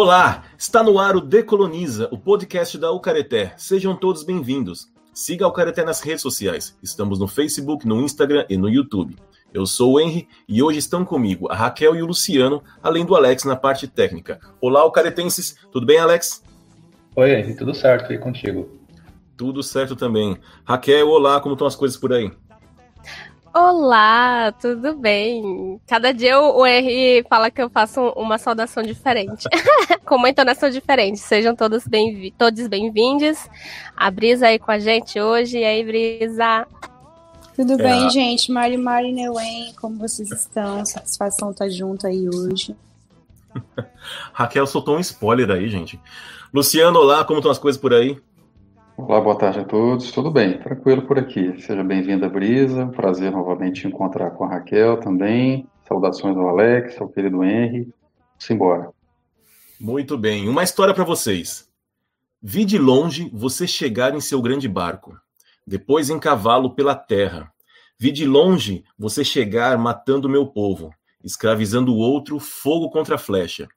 Olá, está no ar o Decoloniza, o podcast da Ucareté. Sejam todos bem-vindos. Siga a Ucareté nas redes sociais. Estamos no Facebook, no Instagram e no YouTube. Eu sou o Henry e hoje estão comigo a Raquel e o Luciano, além do Alex na parte técnica. Olá, Ucaretenses. Tudo bem, Alex? Oi, Henry. Tudo certo e contigo? Tudo certo também. Raquel, olá, como estão as coisas por aí? Olá, tudo bem? Cada dia o R fala que eu faço uma saudação diferente, com uma entonação diferente. Sejam todos bem, todos bem-vindos. A Brisa aí com a gente hoje. E aí, Brisa? Tudo é. bem, gente? Mari Mari Neuen, como vocês estão? Satisfação estar tá junto aí hoje. Raquel soltou um spoiler aí, gente. Luciano, olá, como estão as coisas por aí? Olá, boa tarde a todos. Tudo bem? Tranquilo por aqui. Seja bem-vinda, Brisa. Prazer novamente encontrar com a Raquel também. Saudações ao Alex, ao querido Henry. Simbora. Muito bem. Uma história para vocês. Vi de longe você chegar em seu grande barco, depois em cavalo pela terra. Vi de longe você chegar matando meu povo, escravizando o outro, fogo contra flecha.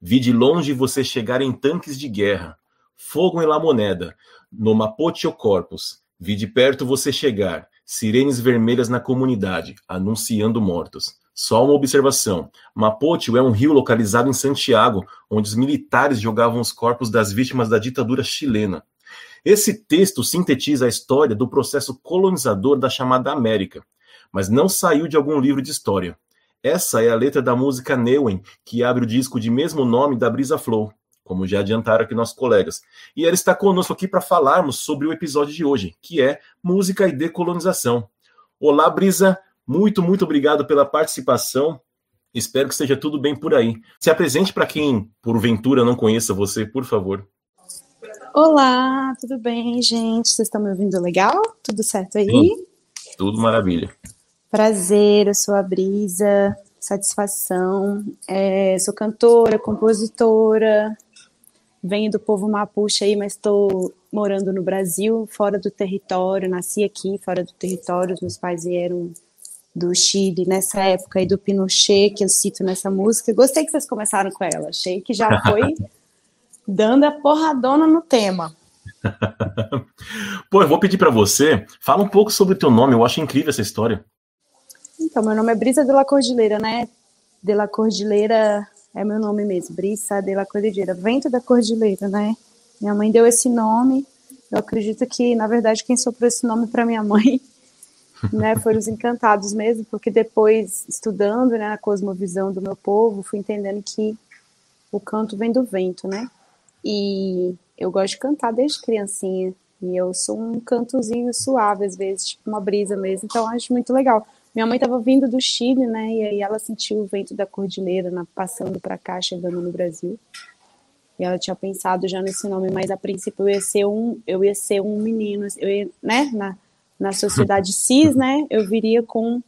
Vi de longe você chegar em tanques de guerra, fogo em La Moneda, no Mapote Corpus, vi de perto você chegar, sirenes vermelhas na comunidade, anunciando mortos. Só uma observação: Mapote é um rio localizado em Santiago, onde os militares jogavam os corpos das vítimas da ditadura chilena. Esse texto sintetiza a história do processo colonizador da chamada América, mas não saiu de algum livro de história. Essa é a letra da música Neuen, que abre o disco de mesmo nome da Brisa Flow, como já adiantaram aqui nossos colegas. E ela está conosco aqui para falarmos sobre o episódio de hoje, que é música e decolonização. Olá, Brisa, muito, muito obrigado pela participação. Espero que esteja tudo bem por aí. Se apresente para quem, porventura, não conheça você, por favor. Olá, tudo bem, gente? Vocês estão me ouvindo legal? Tudo certo aí? Tudo, tudo maravilha. Prazer, eu sou a Brisa, satisfação. É, sou cantora, compositora, venho do povo mapuche aí, mas estou morando no Brasil, fora do território, nasci aqui, fora do território, os meus pais vieram do Chile nessa época aí do Pinochet, que eu cito nessa música. Gostei que vocês começaram com ela, achei que já foi dando a porradona no tema. Pô, eu vou pedir para você, fala um pouco sobre o teu nome, eu acho incrível essa história. Então, meu nome é Brisa de la Cordilheira, né? De la Cordilheira é meu nome mesmo, Brisa de la Cordilheira, vento da Cordilheira, né? Minha mãe deu esse nome. Eu acredito que, na verdade, quem soprou esse nome para minha mãe, né, foram os encantados mesmo, porque depois, estudando, né, na cosmovisão do meu povo, fui entendendo que o canto vem do vento, né? E eu gosto de cantar desde criancinha. E eu sou um cantozinho suave, às vezes, tipo uma brisa mesmo. Então, acho muito legal. Minha mãe estava vindo do Chile, né? E aí ela sentiu o vento da cordilheira na, passando para cá, chegando no Brasil. E ela tinha pensado já nesse nome, mas a princípio eu ia ser um, eu ia ser um menino, eu ia, né? Na, na sociedade cis, né? Eu viria com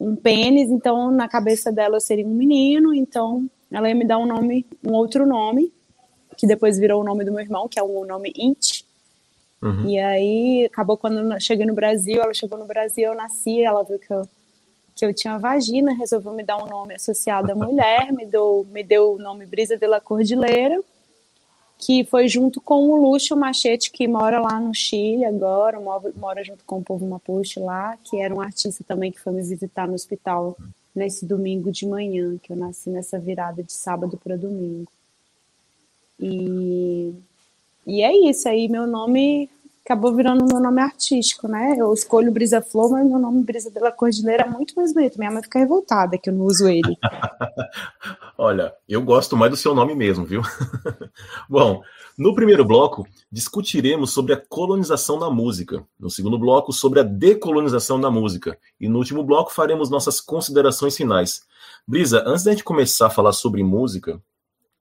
um pênis, então na cabeça dela eu seria um menino, então ela ia me dar um nome, um outro nome, que depois virou o nome do meu irmão, que é o nome Int, Uhum. E aí, acabou quando eu cheguei no Brasil, ela chegou no Brasil, eu nasci, ela viu que eu, que eu tinha vagina, resolveu me dar um nome associado à mulher, me deu, me deu o nome Brisa de la Cordilheira, que foi junto com o Lúcio Machete, que mora lá no Chile agora, mora, mora junto com o povo Mapuche lá, que era um artista também que foi me visitar no hospital nesse domingo de manhã, que eu nasci nessa virada de sábado para domingo. E e é isso, aí meu nome acabou virando meu nome artístico, né? Eu escolho Brisa Flor, mas meu nome Brisa de la Cordilheira é muito mais bonito. Minha mãe fica revoltada que eu não uso ele. Olha, eu gosto mais do seu nome mesmo, viu? Bom, no primeiro bloco, discutiremos sobre a colonização da música. No segundo bloco, sobre a decolonização da música. E no último bloco, faremos nossas considerações finais. Brisa, antes da gente começar a falar sobre música,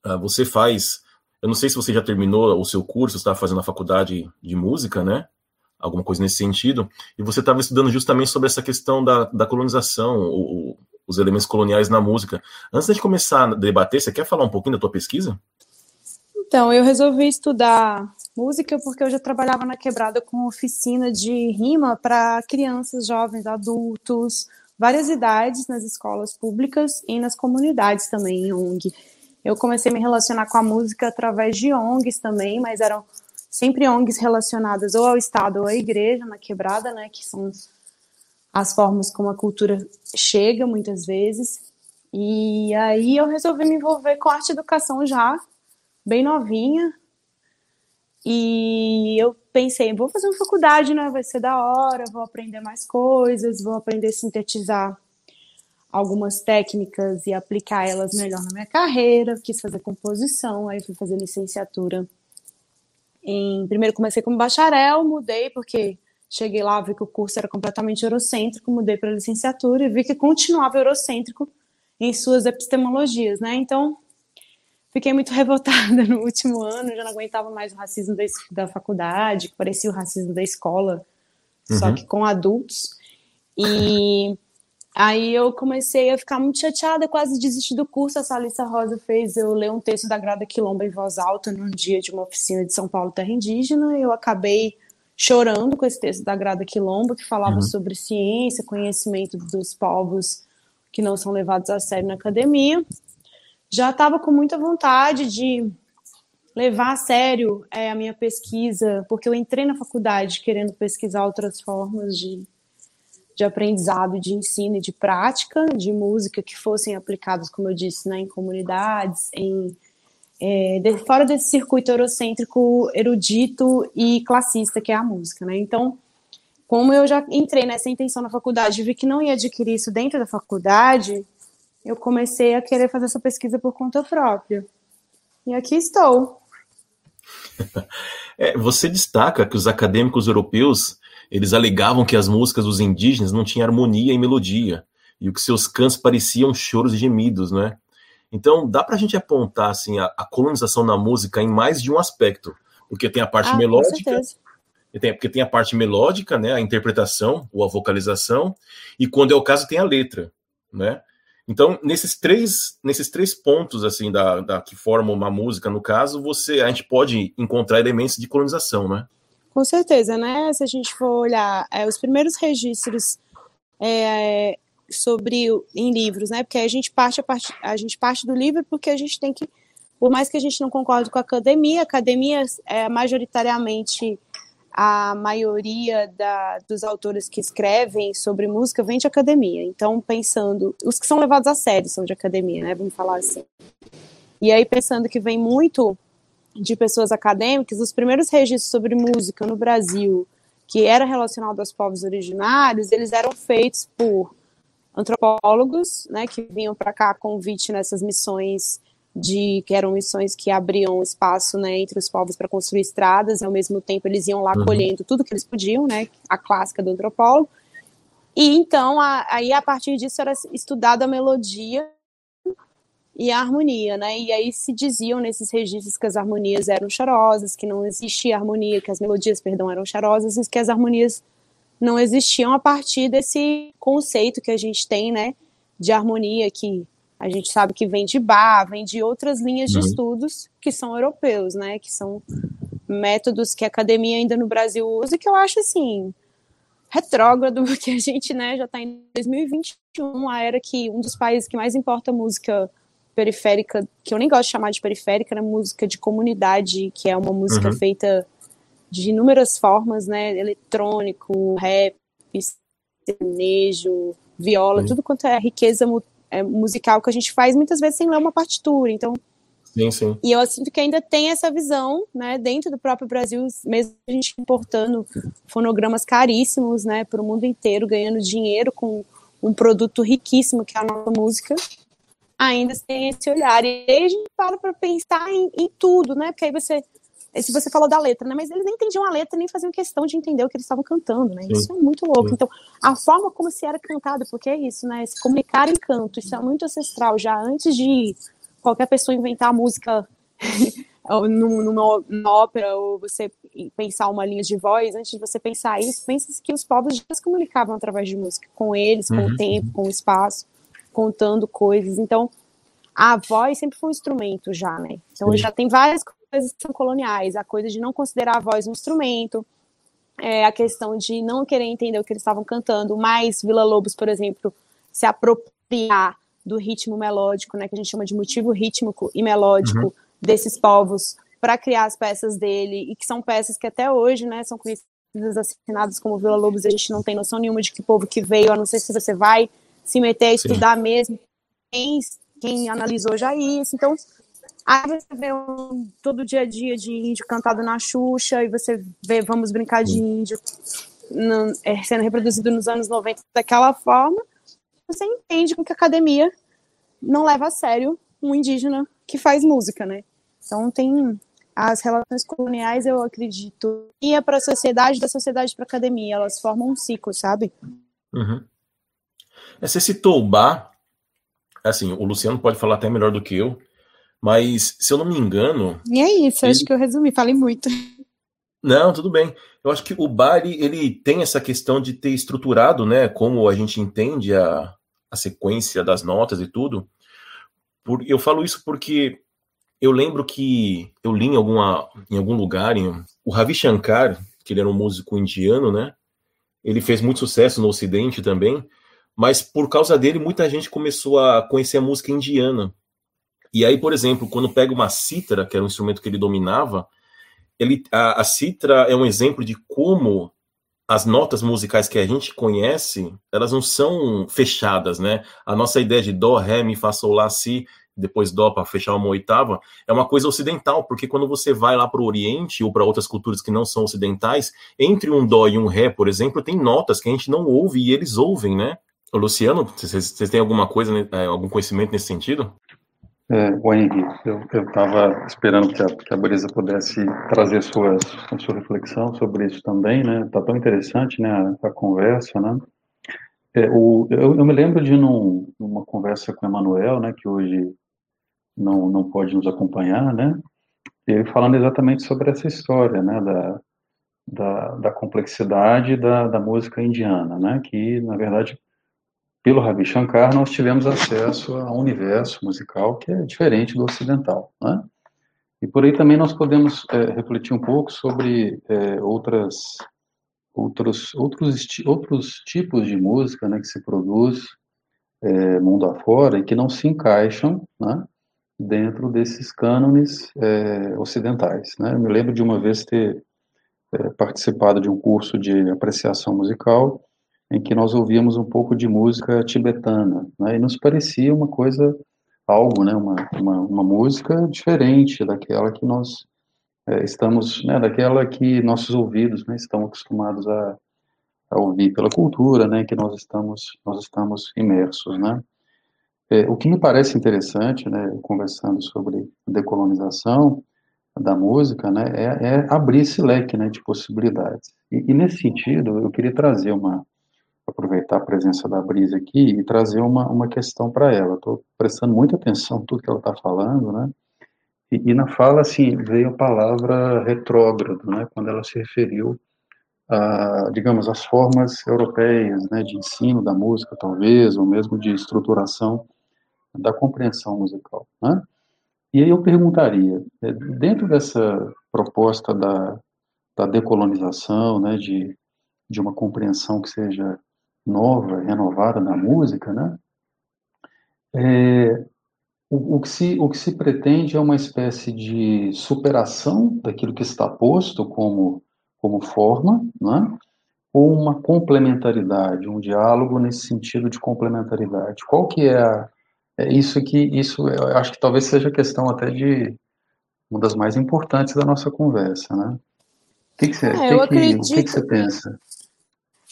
ah, você faz eu não sei se você já terminou o seu curso, está fazendo a faculdade de música, né? Alguma coisa nesse sentido. E você estava estudando justamente sobre essa questão da, da colonização, o, os elementos coloniais na música. Antes de começar a debater, você quer falar um pouquinho da tua pesquisa? Então, eu resolvi estudar música porque eu já trabalhava na quebrada com oficina de rima para crianças, jovens, adultos, várias idades nas escolas públicas e nas comunidades também em ONG. Eu comecei a me relacionar com a música através de ONGs também, mas eram sempre ONGs relacionadas ou ao Estado ou à igreja, na quebrada, né, que são as formas como a cultura chega muitas vezes. E aí eu resolvi me envolver com arte e educação já, bem novinha. E eu pensei, vou fazer uma faculdade, né? Vai ser da hora, vou aprender mais coisas, vou aprender a sintetizar algumas técnicas e aplicar elas melhor na minha carreira. Quis fazer composição, aí fui fazer licenciatura. Em, primeiro comecei como bacharel, mudei porque cheguei lá, vi que o curso era completamente eurocêntrico, mudei para licenciatura e vi que continuava eurocêntrico em suas epistemologias, né? Então, fiquei muito revoltada no último ano, já não aguentava mais o racismo da, da faculdade, que parecia o racismo da escola, uhum. só que com adultos. E aí eu comecei a ficar muito chateada, quase desisti do curso. A Salissa Rosa fez eu ler um texto da Grada Quilomba em voz alta num dia de uma oficina de São Paulo Terra Indígena. Eu acabei chorando com esse texto da Grada Quilomba, que falava uhum. sobre ciência, conhecimento dos povos que não são levados a sério na academia. Já estava com muita vontade de levar a sério é, a minha pesquisa, porque eu entrei na faculdade querendo pesquisar outras formas de, de aprendizado, de ensino e de prática de música que fossem aplicadas, como eu disse, né, em comunidades, em é, de, fora desse circuito eurocêntrico, erudito e classista que é a música, né? Então, como eu já entrei nessa intenção na faculdade e vi que não ia adquirir isso dentro da faculdade, eu comecei a querer fazer essa pesquisa por conta própria. E aqui estou. É, você destaca que os acadêmicos europeus eles alegavam que as músicas dos indígenas não tinham harmonia e melodia e que seus cantos pareciam choros e gemidos, né? Então dá para a gente apontar assim a, a, colonização na música em mais de um aspecto, porque tem a parte ah, melódica, tem, porque tem a parte melódica, né, a interpretação ou a vocalização, e quando é o caso tem a letra, né? Então, nesses três, nesses três pontos assim da, da, que formam uma música, no caso, você a gente pode encontrar elementos de colonização, né? Com certeza, né? Se a gente for olhar é, os primeiros registros é, sobre em livros, né? Porque a gente parte a, parte a gente parte do livro porque a gente tem que, por mais que a gente não concorde com a academia, a academia é majoritariamente a maioria da, dos autores que escrevem sobre música vem de academia. Então, pensando, os que são levados a sério são de academia, né? Vamos falar assim. E aí, pensando que vem muito de pessoas acadêmicas, os primeiros registros sobre música no Brasil, que era relacionado aos povos originários, eles eram feitos por antropólogos, né, que vinham para cá a convite nessas missões de que eram missões que abriam espaço né, entre os povos para construir estradas, e ao mesmo tempo eles iam lá uhum. colhendo tudo que eles podiam, né, a clássica do antropólogo. E então, a, aí a partir disso era estudada a melodia e a harmonia, né? E aí se diziam nesses registros que as harmonias eram chorosas, que não existia harmonia, que as melodias, perdão, eram chorosas e que as harmonias não existiam a partir desse conceito que a gente tem, né, de harmonia que a gente sabe que vem de Bach, vem de outras linhas de uhum. estudos que são europeus, né? Que são métodos que a academia ainda no Brasil usa e que eu acho assim retrógrado, porque a gente, né, já está em 2021, a era que um dos países que mais importa música periférica, que eu nem gosto de chamar de periférica, né, música de comunidade, que é uma música uhum. feita de inúmeras formas, né, eletrônico, rap, sertanejo, viola, uhum. tudo quanto é riqueza é, musical que a gente faz muitas vezes sem ler uma partitura. Então, sim, sim. E eu sinto que ainda tem essa visão, né, dentro do próprio Brasil, mesmo a gente importando fonogramas caríssimos, né, para o mundo inteiro, ganhando dinheiro com um produto riquíssimo que é a nossa música, ainda tem esse olhar. E aí a gente para para pensar em, em tudo, né, porque aí você se você falou da letra, né? Mas eles nem entendiam a letra, nem faziam questão de entender o que eles estavam cantando, né? Isso é muito louco. Então, a forma como se era cantado, porque é isso, né? Se comunicar em canto, isso é muito ancestral. Já antes de qualquer pessoa inventar música numa, numa ópera, ou você pensar uma linha de voz, antes de você pensar isso, pensa que os povos já se comunicavam através de música, com eles, com uhum. o tempo, com o espaço, contando coisas. Então, a voz sempre foi um instrumento já, né? Então, Sim. já tem várias coisas que são coloniais, a coisa de não considerar a voz um instrumento, é, a questão de não querer entender o que eles estavam cantando, mas Vila Lobos, por exemplo, se apropriar do ritmo melódico, né, que a gente chama de motivo rítmico e melódico uhum. desses povos para criar as peças dele e que são peças que até hoje, né, são conhecidas assinadas como Vila Lobos. A gente não tem noção nenhuma de que povo que veio. A não sei se você vai se meter a estudar Sim. mesmo. Quem, quem analisou já isso. Então, aí você vê um, todo dia a dia de índio cantado na Xuxa e você vê Vamos Brincar de Índio no, é, sendo reproduzido nos anos 90 daquela forma você entende que a academia não leva a sério um indígena que faz música, né? Então tem as relações coloniais, eu acredito, ia para a sociedade, da sociedade para a academia, elas formam um ciclo, sabe? Uhum. É, você citou o bar, assim, o Luciano pode falar até melhor do que eu, mas se eu não me engano. E é isso, ele... acho que eu resumi, falei muito. Não, tudo bem. Eu acho que o bar ele, ele tem essa questão de ter estruturado, né, como a gente entende a, a sequência das notas e tudo. Por, eu falo isso porque eu lembro que eu li em, alguma, em algum lugar, em, o Ravi Shankar, que ele era um músico indiano, né? Ele fez muito sucesso no Ocidente também, mas por causa dele muita gente começou a conhecer a música indiana. E aí, por exemplo, quando pega uma cítara, que era um instrumento que ele dominava, ele, a, a cítara é um exemplo de como as notas musicais que a gente conhece, elas não são fechadas, né? A nossa ideia de dó, ré, mi, fá, sol, lá, si, depois dó para fechar uma oitava, é uma coisa ocidental, porque quando você vai lá para o Oriente ou para outras culturas que não são ocidentais, entre um dó e um ré, por exemplo, tem notas que a gente não ouve e eles ouvem, né? Luciano, vocês têm alguma coisa, né, é, algum conhecimento nesse sentido? É, o Henrique, eu estava esperando que a, que a Brisa pudesse trazer suas, a sua reflexão sobre isso também, né? Está tão interessante, né, a, a conversa, né? É, o, eu, eu, me lembro de num, numa conversa com o Emanuel, né, que hoje não, não pode nos acompanhar, né? Ele falando exatamente sobre essa história, né, da, da, da complexidade da, da música indiana, né? Que na verdade pelo Ravi Shankar, nós tivemos acesso a um universo musical que é diferente do ocidental. Né? E por aí também nós podemos é, refletir um pouco sobre é, outras, outros, outros, outros tipos de música né, que se produz é, mundo afora e que não se encaixam né, dentro desses cânones é, ocidentais. Né? Eu me lembro de uma vez ter é, participado de um curso de apreciação musical em que nós ouvíamos um pouco de música tibetana, né, e nos parecia uma coisa, algo, né, uma, uma, uma música diferente daquela que nós é, estamos, né, daquela que nossos ouvidos né, estão acostumados a, a ouvir pela cultura, né, que nós estamos, nós estamos imersos, né. É, o que me parece interessante, né, conversando sobre decolonização da música, né, é, é abrir esse leque, né, de possibilidades. E, e nesse sentido, eu queria trazer uma aproveitar a presença da Brisa aqui e trazer uma, uma questão para ela. Estou prestando muita atenção em tudo que ela está falando, né? E, e, na fala, assim, veio a palavra retrógrado, né? Quando ela se referiu a, digamos, as formas europeias, né? De ensino da música, talvez, ou mesmo de estruturação da compreensão musical, né? E aí eu perguntaria, é, dentro dessa proposta da, da decolonização, né? De, de uma compreensão que seja nova, renovada da música, né? É, o, o, que se, o que se pretende é uma espécie de superação daquilo que está posto como, como forma, né? ou uma complementaridade, um diálogo nesse sentido de complementaridade. Qual que é a, é isso que isso eu acho que talvez seja a questão até de uma das mais importantes da nossa conversa, né? O que, que você, é, que, acredito... que, que, que você pensa?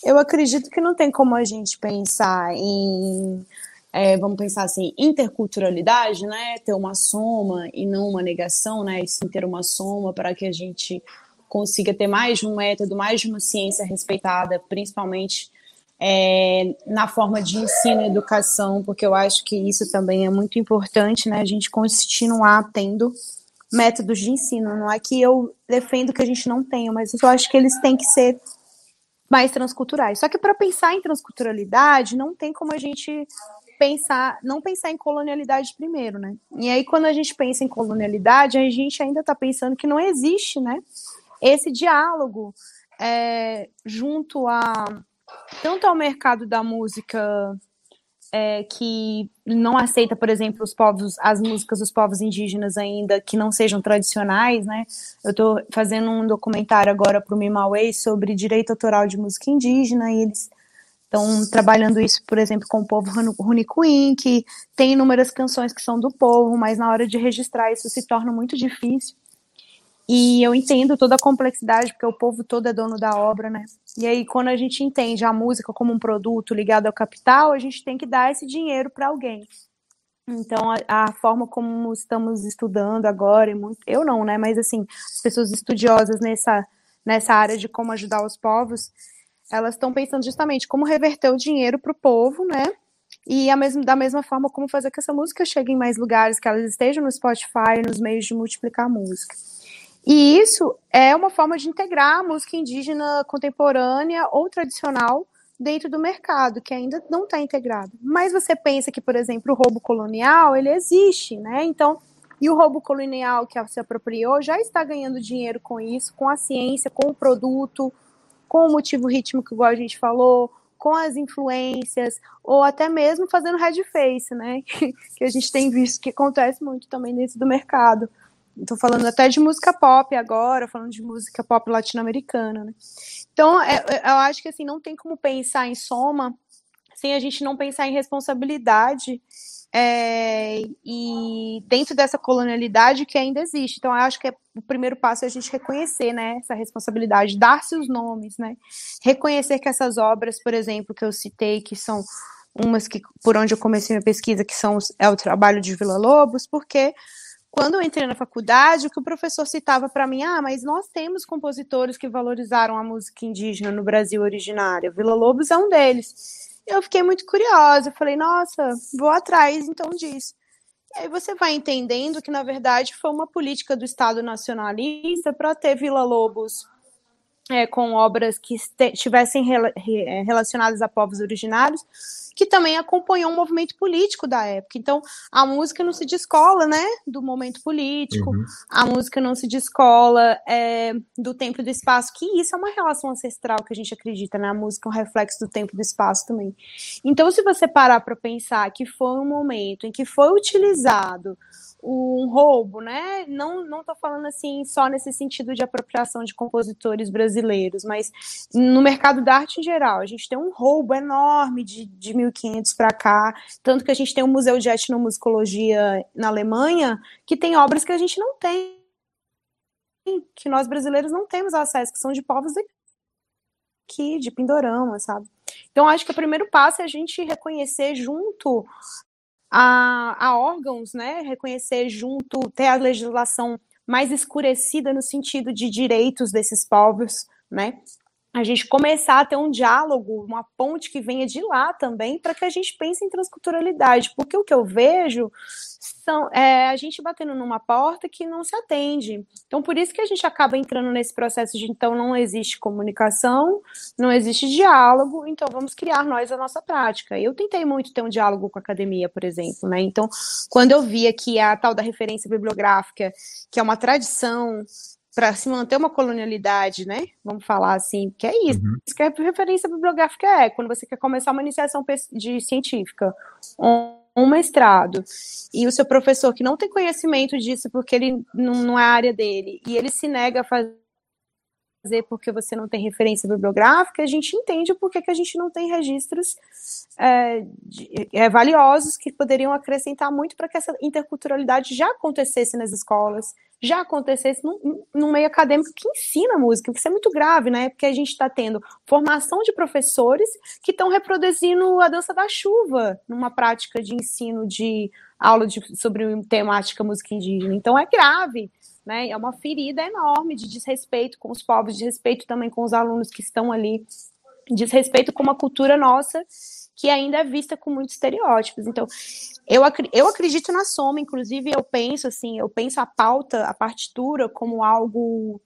Eu acredito que não tem como a gente pensar em, é, vamos pensar assim, interculturalidade, né? Ter uma soma e não uma negação, né? E sim ter uma soma para que a gente consiga ter mais de um método, mais de uma ciência respeitada, principalmente é, na forma de ensino e educação, porque eu acho que isso também é muito importante, né? A gente continuar tendo métodos de ensino. Não é que eu defendo que a gente não tenha, mas eu acho que eles têm que ser mais transculturais. Só que para pensar em transculturalidade, não tem como a gente pensar, não pensar em colonialidade primeiro, né? E aí quando a gente pensa em colonialidade, a gente ainda está pensando que não existe, né? Esse diálogo é, junto a tanto ao mercado da música é, que não aceita, por exemplo, os povos, as músicas dos povos indígenas ainda que não sejam tradicionais, né? Eu estou fazendo um documentário agora para o Mimaway sobre direito autoral de música indígena e eles estão trabalhando isso, por exemplo, com o povo Runicuim, que tem inúmeras canções que são do povo, mas na hora de registrar isso se torna muito difícil. E eu entendo toda a complexidade, porque o povo todo é dono da obra, né? E aí, quando a gente entende a música como um produto ligado ao capital, a gente tem que dar esse dinheiro para alguém. Então, a, a, forma como estamos estudando agora, eu não, né? Mas assim, as pessoas estudiosas nessa, nessa área de como ajudar os povos, elas estão pensando justamente como reverter o dinheiro para o povo, né? E mesmo, da mesma forma como fazer que essa música chegue em mais lugares, que elas estejam no Spotify, nos meios de multiplicar a música. E isso é uma forma de integrar a música indígena contemporânea ou tradicional dentro do mercado, que ainda não está integrado. Mas você pensa que, por exemplo, o roubo colonial, ele existe, né? Então, e o roubo colonial que se apropriou já está ganhando dinheiro com isso, com a ciência, com o produto, com o motivo rítmico, igual a gente falou, com as influências, ou até mesmo fazendo red face, né? que a gente tem visto que acontece muito também dentro do mercado. Estou falando até de música pop agora, falando de música pop latino-americana, né? Então, é, é, eu acho que assim, não tem como pensar em soma sem a gente não pensar em responsabilidade é, e dentro dessa colonialidade que ainda existe. Então, eu acho que é, o primeiro passo é a gente reconhecer né, essa responsabilidade, dar-se os nomes, né? Reconhecer que essas obras, por exemplo, que eu citei, que são umas que por onde eu comecei minha pesquisa, que são é o trabalho de Vila Lobos, porque quando eu entrei na faculdade, o que o professor citava para mim, ah, mas nós temos compositores que valorizaram a música indígena no Brasil originária. Vila Lobos é um deles. Eu fiquei muito curiosa, falei, nossa, vou atrás então disso. E aí você vai entendendo que, na verdade, foi uma política do Estado nacionalista para ter Vila Lobos é, com obras que estivessem é, relacionadas a povos originários, que também acompanhou um movimento político da época. Então, a música não se descola, né, do momento político, uhum. a música não se descola é, do tempo e do espaço, que isso é uma relação ancestral que a gente acredita, né, a música é um reflexo do tempo e do espaço também. Então, se você parar para pensar que foi um momento em que foi utilizado um roubo, né? Não não tô falando assim só nesse sentido de apropriação de compositores brasileiros, mas no mercado da arte em geral, a gente tem um roubo enorme de, de 1500 para cá, tanto que a gente tem um museu de etnomusicologia na Alemanha que tem obras que a gente não tem, que nós brasileiros não temos acesso, que são de povos aqui, de Pindorama, sabe? Então, acho que o primeiro passo é a gente reconhecer junto a, a órgãos, né, reconhecer junto, ter a legislação mais escurecida no sentido de direitos desses povos, né, a gente começar a ter um diálogo, uma ponte que venha de lá também, para que a gente pense em transculturalidade, porque o que eu vejo são é, a gente batendo numa porta que não se atende. Então, por isso que a gente acaba entrando nesse processo de então não existe comunicação, não existe diálogo, então vamos criar nós a nossa prática. Eu tentei muito ter um diálogo com a academia, por exemplo, né? Então, quando eu via que a tal da referência bibliográfica, que é uma tradição para se manter uma colonialidade, né? Vamos falar assim, que é isso. Uhum. Isso que a referência bibliográfica é, quando você quer começar uma iniciação de científica, um, um mestrado, e o seu professor que não tem conhecimento disso porque ele não, não é a área dele, e ele se nega a fazer porque você não tem referência bibliográfica, a gente entende por que a gente não tem registros é, de, é, valiosos que poderiam acrescentar muito para que essa interculturalidade já acontecesse nas escolas, já acontecesse num, num, meio acadêmico que ensina música, isso é muito grave, né? Porque a gente está tendo formação de professores que estão reproduzindo a dança da chuva numa prática de ensino de aula de, sobre temática música indígena. Então é grave, né? É uma ferida enorme de desrespeito com os povos, de respeito também com os alunos que estão ali, desrespeito com uma cultura nossa que ainda é vista com muitos estereótipos. Então, eu, eu acredito na soma, inclusive eu penso assim, eu penso a pauta, a partitura como algo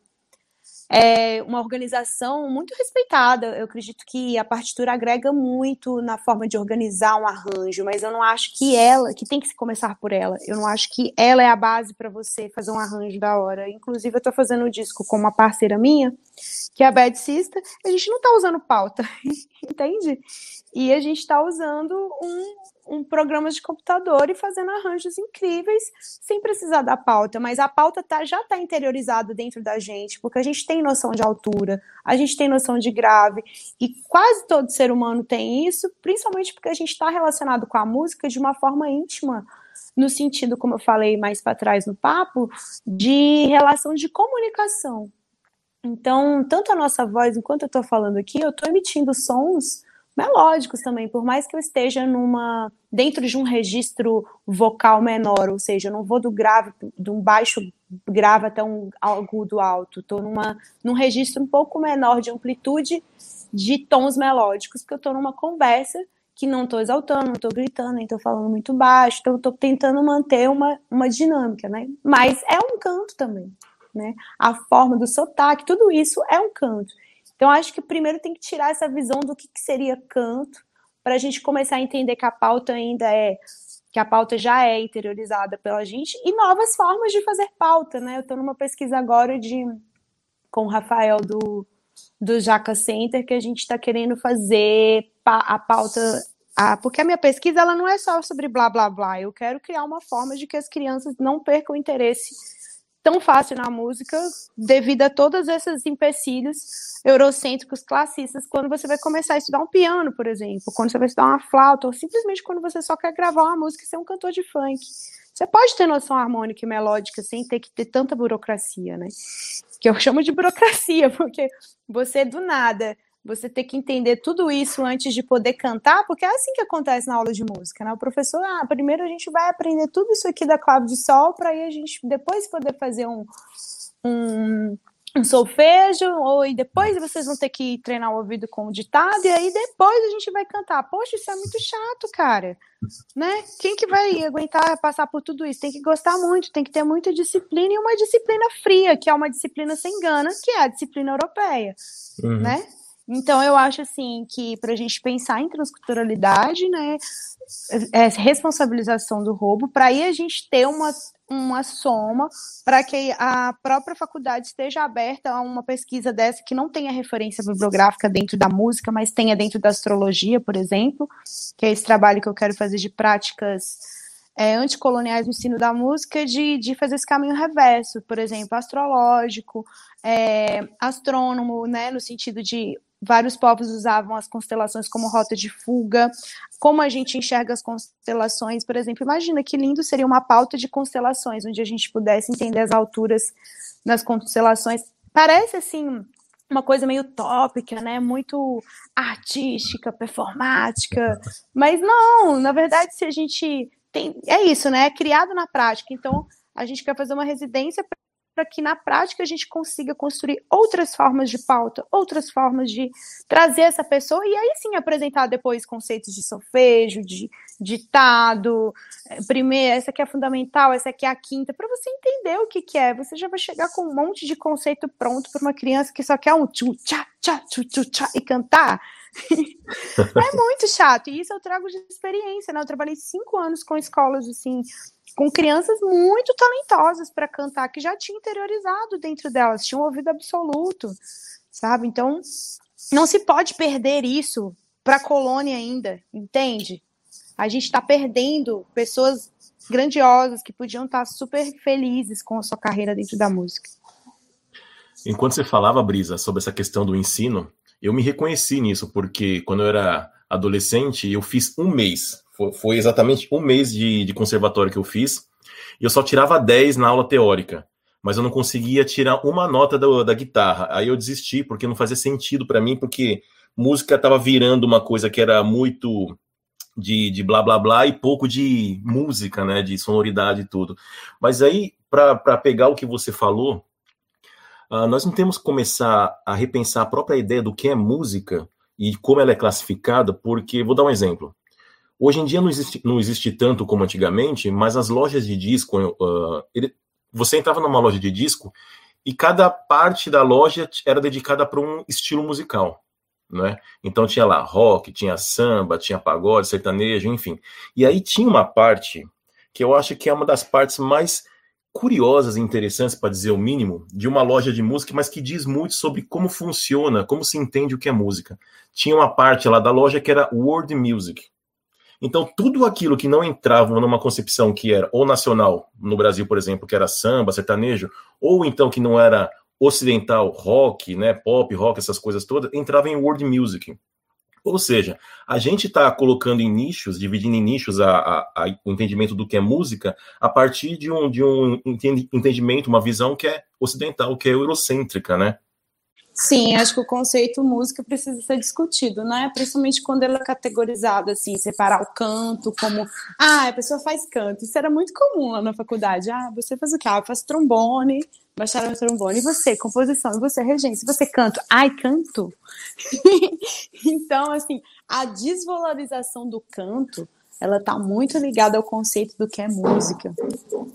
é uma organização muito respeitada. Eu acredito que a partitura agrega muito na forma de organizar um arranjo, mas eu não acho que ela, que tem que se começar por ela. Eu não acho que ela é a base para você fazer um arranjo da hora. Inclusive, eu estou fazendo um disco com uma parceira minha, que é a Bad Sister, a gente não está usando pauta, entende? E a gente está usando um, um programas de computador e fazendo arranjos incríveis sem precisar da pauta, mas a pauta tá, já está interiorizada dentro da gente, porque a gente tem noção de altura, a gente tem noção de grave, e quase todo ser humano tem isso, principalmente porque a gente está relacionado com a música de uma forma íntima, no sentido, como eu falei mais para trás no papo, de relação de comunicação. Então, tanto a nossa voz, enquanto eu estou falando aqui, eu estou emitindo sons melódicos também, por mais que eu esteja numa dentro de um registro vocal menor, ou seja, eu não vou do grave, de um baixo grave até um agudo alto, estou numa num registro um pouco menor de amplitude de tons melódicos, porque eu estou numa conversa que não estou exaltando, não estou gritando, nem estou falando muito baixo, então estou tentando manter uma, uma dinâmica, né? Mas é um canto também, né? A forma do sotaque, tudo isso é um canto. Então, acho que primeiro tem que tirar essa visão do que, que seria canto, para a gente começar a entender que a pauta ainda é que a pauta já é interiorizada pela gente e novas formas de fazer pauta, né? Eu estou numa pesquisa agora de com o Rafael do, do Jaca Center que a gente está querendo fazer a pauta a, porque a minha pesquisa ela não é só sobre blá blá blá. Eu quero criar uma forma de que as crianças não percam interesse tão fácil na música devido a todos esses empecilhos eurocêntricos classistas quando você vai começar a estudar um piano, por exemplo, quando você vai estudar uma flauta, ou simplesmente quando você só quer gravar uma música e ser um cantor de funk. Você pode ter noção harmônica e melódica sem ter que ter tanta burocracia, né? Que eu chamo de burocracia, porque você do nada você ter que entender tudo isso antes de poder cantar, porque é assim que acontece na aula de música, né? O professor, ah, primeiro a gente vai aprender tudo isso aqui da clave de sol, para aí a gente depois poder fazer um, um, um solfejo, ou e depois vocês vão ter que treinar o ouvido com o ditado, e aí depois a gente vai cantar. Poxa, isso é muito chato, cara. Né? Quem que vai aguentar passar por tudo isso? Tem que gostar muito, tem que ter muita disciplina e uma disciplina fria, que é uma disciplina sem gana, que é a disciplina europeia, uhum. né? Então, eu acho assim que para a gente pensar em transculturalidade, né, é responsabilização do roubo, para aí a gente ter uma, uma soma para que a própria faculdade esteja aberta a uma pesquisa dessa que não tenha referência bibliográfica dentro da música, mas tenha dentro da astrologia, por exemplo, que é esse trabalho que eu quero fazer de práticas é, anticoloniais no ensino da música, de, de fazer esse caminho reverso, por exemplo, astrológico, é, astrônomo, né, no sentido de vários povos usavam as constelações como rota de fuga. Como a gente enxerga as constelações, por exemplo, imagina que lindo seria uma pauta de constelações, onde a gente pudesse entender as alturas das constelações. Parece assim uma coisa meio tópica, né? Muito artística, performática, mas não, na verdade, se a gente tem, é isso, né? É criado na prática. Então, a gente quer fazer uma residência para que na prática a gente consiga construir outras formas de pauta, outras formas de trazer essa pessoa e aí sim apresentar depois conceitos de solfejo, de ditado, eh, primeiro, essa aqui é fundamental, essa aqui é a quinta, para você entender o que, que é. Você já vai chegar com um monte de conceito pronto para uma criança que só quer um tchu tchá tchá tchu tchá e cantar. É muito chato. E isso eu trago de experiência, né? Eu trabalhei cinco anos com escolas assim com crianças muito talentosas para cantar, que já tinha interiorizado dentro delas, tinham um ouvido absoluto, sabe? Então, não se pode perder isso para a colônia ainda, entende? A gente está perdendo pessoas grandiosas que podiam estar tá super felizes com a sua carreira dentro da música. Enquanto você falava, Brisa, sobre essa questão do ensino, eu me reconheci nisso, porque quando eu era adolescente, eu fiz um mês foi, exatamente um mês de, de conservatório que eu fiz. E eu só tirava 10 na aula teórica. Mas eu não conseguia tirar uma nota da, da guitarra. Aí eu desisti, porque não fazia sentido para mim, porque música estava virando uma coisa que era muito de, de blá blá blá e pouco de música, né? De sonoridade e tudo. Mas aí, para pegar o que você falou, uh, nós não temos que começar a repensar a própria ideia do que é música e como ela é classificada, porque, vou dar um exemplo. Hoje em dia não existe, não existe tanto como antigamente, mas as lojas de disco, uh, ele, você entrava numa loja de disco e cada parte da loja era dedicada para um estilo musical. Né? Então tinha lá rock, tinha samba, tinha pagode, sertanejo, enfim. E aí tinha uma parte que eu acho que é uma das partes mais curiosas e interessantes, para dizer o mínimo, de uma loja de música, mas que diz muito sobre como funciona, como se entende o que é música. Tinha uma parte lá da loja que era world music. Então, tudo aquilo que não entrava numa concepção que era ou nacional, no Brasil, por exemplo, que era samba, sertanejo, ou então que não era ocidental, rock, né, pop, rock, essas coisas todas, entrava em world music. Ou seja, a gente está colocando em nichos, dividindo em nichos a, a, a, o entendimento do que é música a partir de um, de um entendimento, uma visão que é ocidental, que é eurocêntrica, né? Sim, acho que o conceito música precisa ser discutido, né? Principalmente quando ele é categorizado, assim, separar o canto como, ah, a pessoa faz canto. Isso era muito comum lá na faculdade. Ah, você faz o quê? Ah, eu faço trombone, baixaram o trombone. E você, composição? E você, regência? E você, canto? Ai, canto? então, assim, a desvalorização do canto, ela tá muito ligada ao conceito do que é música,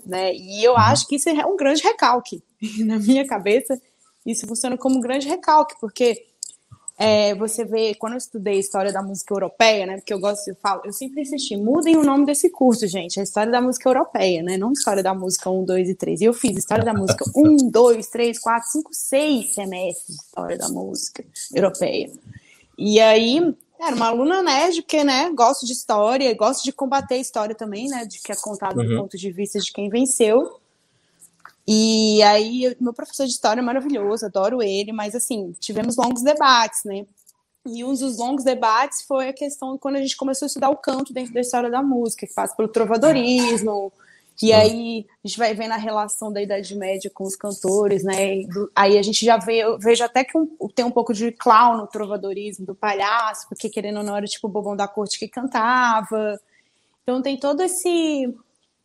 né? E eu acho que isso é um grande recalque na minha cabeça isso funciona como um grande recalque, porque é, você vê, quando eu estudei história da música europeia, né? Porque eu gosto, eu falo, eu sempre insisti, mudem o nome desse curso, gente. É história da música europeia, né? Não história da música 1, 2 e 3. E eu fiz história da música 1, 2, 3, 4, 5, 6 semestres de história da música europeia. E aí, era uma aluna nerd, porque, né, gosto de história, gosto de combater a história também, né? De que é contado uhum. do ponto de vista de quem venceu. E aí, meu professor de história é maravilhoso, adoro ele, mas assim, tivemos longos debates, né? E um dos longos debates foi a questão de quando a gente começou a estudar o canto dentro da história da música, que passa pelo trovadorismo, e aí a gente vai vendo a relação da Idade Média com os cantores, né? Aí a gente já vê, eu vejo até que um, tem um pouco de clown no trovadorismo, do palhaço, porque querendo ou não era tipo o bobão da corte que cantava. Então tem todo esse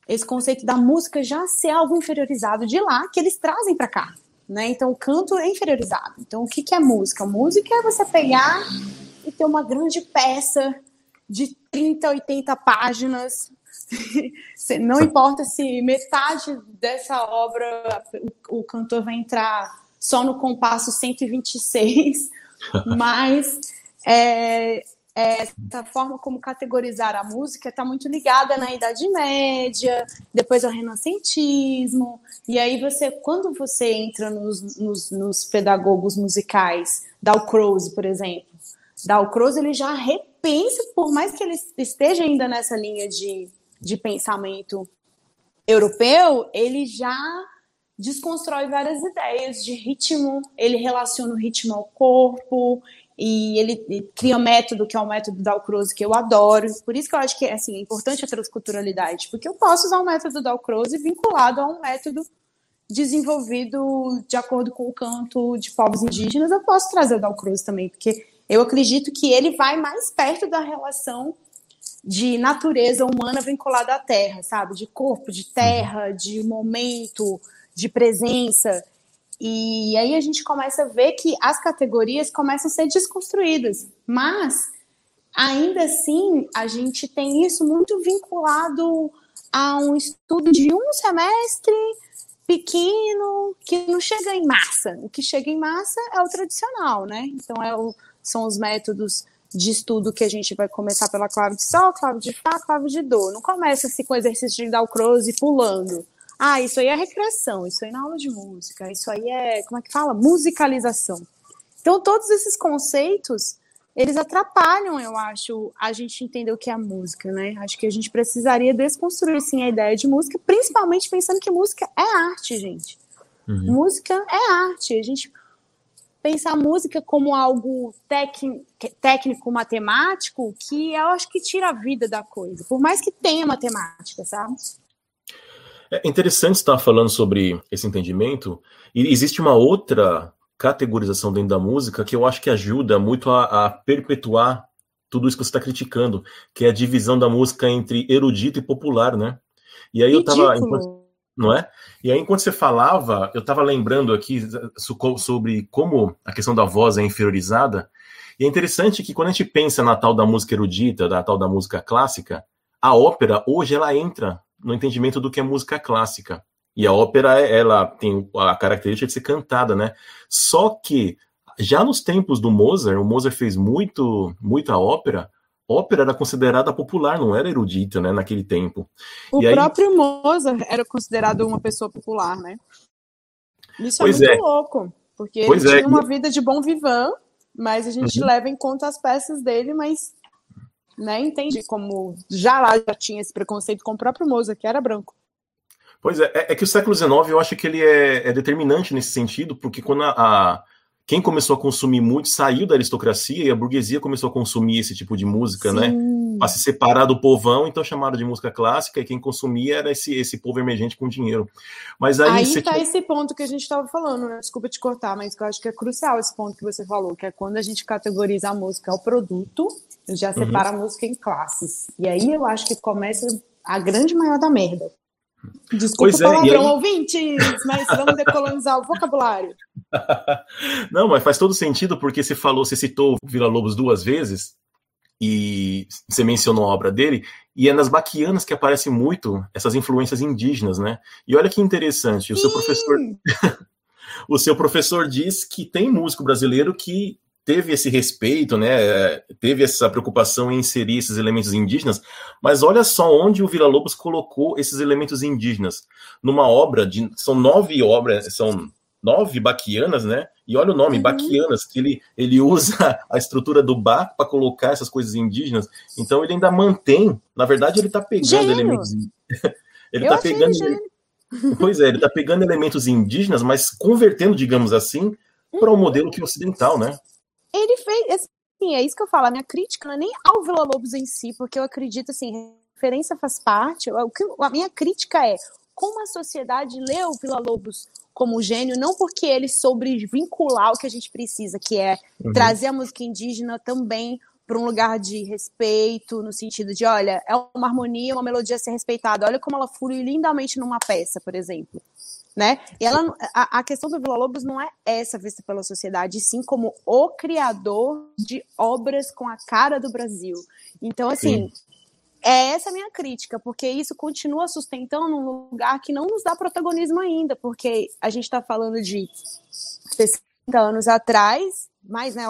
esse conceito da música já ser algo inferiorizado de lá que eles trazem para cá. Né? Então, o canto é inferiorizado. Então, o que, que é música? Música é você pegar e ter uma grande peça de 30, 80 páginas. Não importa se metade dessa obra o, cantor vai entrar só no compasso 126, mas é, essa forma como categorizar a música está muito ligada na Idade Média, depois ao Renascentismo, e aí você, quando você entra nos, nos, nos pedagogos musicais, Dalcroze, por exemplo, Dalcroze ele já repensa, por mais que ele esteja ainda nessa linha de, de pensamento europeu, ele já desconstrói várias ideias de ritmo, ele relaciona o ritmo ao corpo, e ele cria um método que é o método Dalcroze que eu adoro. Por isso que eu acho que assim, é importante a transculturalidade, porque eu posso usar o método Dalcroze vinculado a um método desenvolvido de acordo com o canto de povos indígenas, eu posso trazer o Dalcroze também, porque eu acredito que ele vai mais perto da relação de natureza humana vinculada à terra, sabe? De corpo, de terra, de momento, de presença. E aí a gente começa a ver que as categorias começam a ser desconstruídas, mas ainda assim a gente tem isso muito vinculado a um estudo de um semestre pequeno que não chega em massa. O que chega em massa é o tradicional, né? Então é o, são os métodos de estudo que a gente vai começar pela clave de sol, clave de fá, clave de dor. Não começa assim com exercício de Dalcroze pulando. Ah, isso aí é recreação, isso aí na aula de música, isso aí é, como é que fala? Musicalização. Então, todos esses conceitos, eles atrapalham, eu acho, a gente entender o que é a música, né? Acho que a gente precisaria desconstruir, sim, a ideia de música, principalmente pensando que música é arte, gente. Uhum. Música é arte. A gente pensar a música como algo técnico, matemático, que eu acho que tira a vida da coisa, por mais que tenha matemática, sabe? É interessante estar falando sobre esse entendimento, e existe uma outra categorização dentro da música que eu acho que ajuda muito a, a perpetuar tudo isso que você está criticando, que é a divisão da música entre erudito e popular, né? E aí Ridículo. eu estava não é? E aí, enquanto você falava, eu estava lembrando aqui sobre como a questão da voz é inferiorizada. E é interessante que quando a gente pensa na tal da música erudita, da tal da música clássica, a ópera hoje ela entra no entendimento do que é música clássica. E a ópera, ela tem a característica de ser cantada, né? Só que já nos tempos do Mozart, o Mozart fez muito, muita ópera, ópera era considerada popular, não era erudita, né, naquele tempo. O e próprio aí... Mozart era considerado uma pessoa popular, né? Isso é pois é muito é. louco, porque pois ele é. tinha uma vida de bom vivant, mas a gente uhum. leva em conta as peças dele, mas né, entende como já lá já tinha esse preconceito com o próprio Mozart, que era branco. Pois é, é, é que o século XIX eu acho que ele é, é determinante nesse sentido, porque quando a, a, quem começou a consumir muito saiu da aristocracia e a burguesia começou a consumir esse tipo de música, né? Sim. né? Para se separar do povão, então chamaram de música clássica, e quem consumia era esse, esse povo emergente com dinheiro. Mas aí. Aí tá esse ponto que a gente estava falando, né? Desculpa te cortar, mas eu acho que é crucial esse ponto que você falou, que é quando a gente categoriza a música ao produto, já separa uhum. a música em classes. E aí eu acho que começa a grande maior da merda. Desculpa pois o palavrão, é, aí... ouvintes, mas vamos decolonizar o vocabulário. Não, mas faz todo sentido porque você falou, você citou Vila Lobos duas vezes e você mencionou a obra dele, e é nas baquianas que aparecem muito essas influências indígenas, né? E olha que interessante, o seu professor o seu professor diz que tem músico brasileiro que teve esse respeito, né, teve essa preocupação em inserir esses elementos indígenas, mas olha só onde o Vila Lobos colocou esses elementos indígenas numa obra de são nove obras, são nove baquianas, né? E olha o nome, uhum. baquianas, que ele, ele usa a estrutura do ba para colocar essas coisas indígenas. Então ele ainda mantém, na verdade ele está pegando gênio. elementos ele está pegando Pois é, ele está pegando elementos indígenas, mas convertendo, digamos assim, para o um modelo que é ocidental, né? Ele fez. Assim, é isso que eu falo. A minha crítica não é nem ao Vila Lobos em si, porque eu acredito assim, referência faz parte. O que, a minha crítica é como a sociedade lê o Vila Lobos como gênio, não porque ele soube vincular o que a gente precisa, que é uhum. trazer a música indígena também para um lugar de respeito, no sentido de, olha, é uma harmonia, uma melodia a ser respeitada. Olha como ela flui lindamente numa peça, por exemplo né? E ela, a, a, questão do Vila Lobos não é essa vista pela sociedade, sim como o criador de obras com a cara do Brasil. Então, assim, sim. é essa a minha crítica, porque isso continua sustentando um lugar que não nos dá protagonismo ainda, porque a gente está falando de 60 anos atrás, mais, né?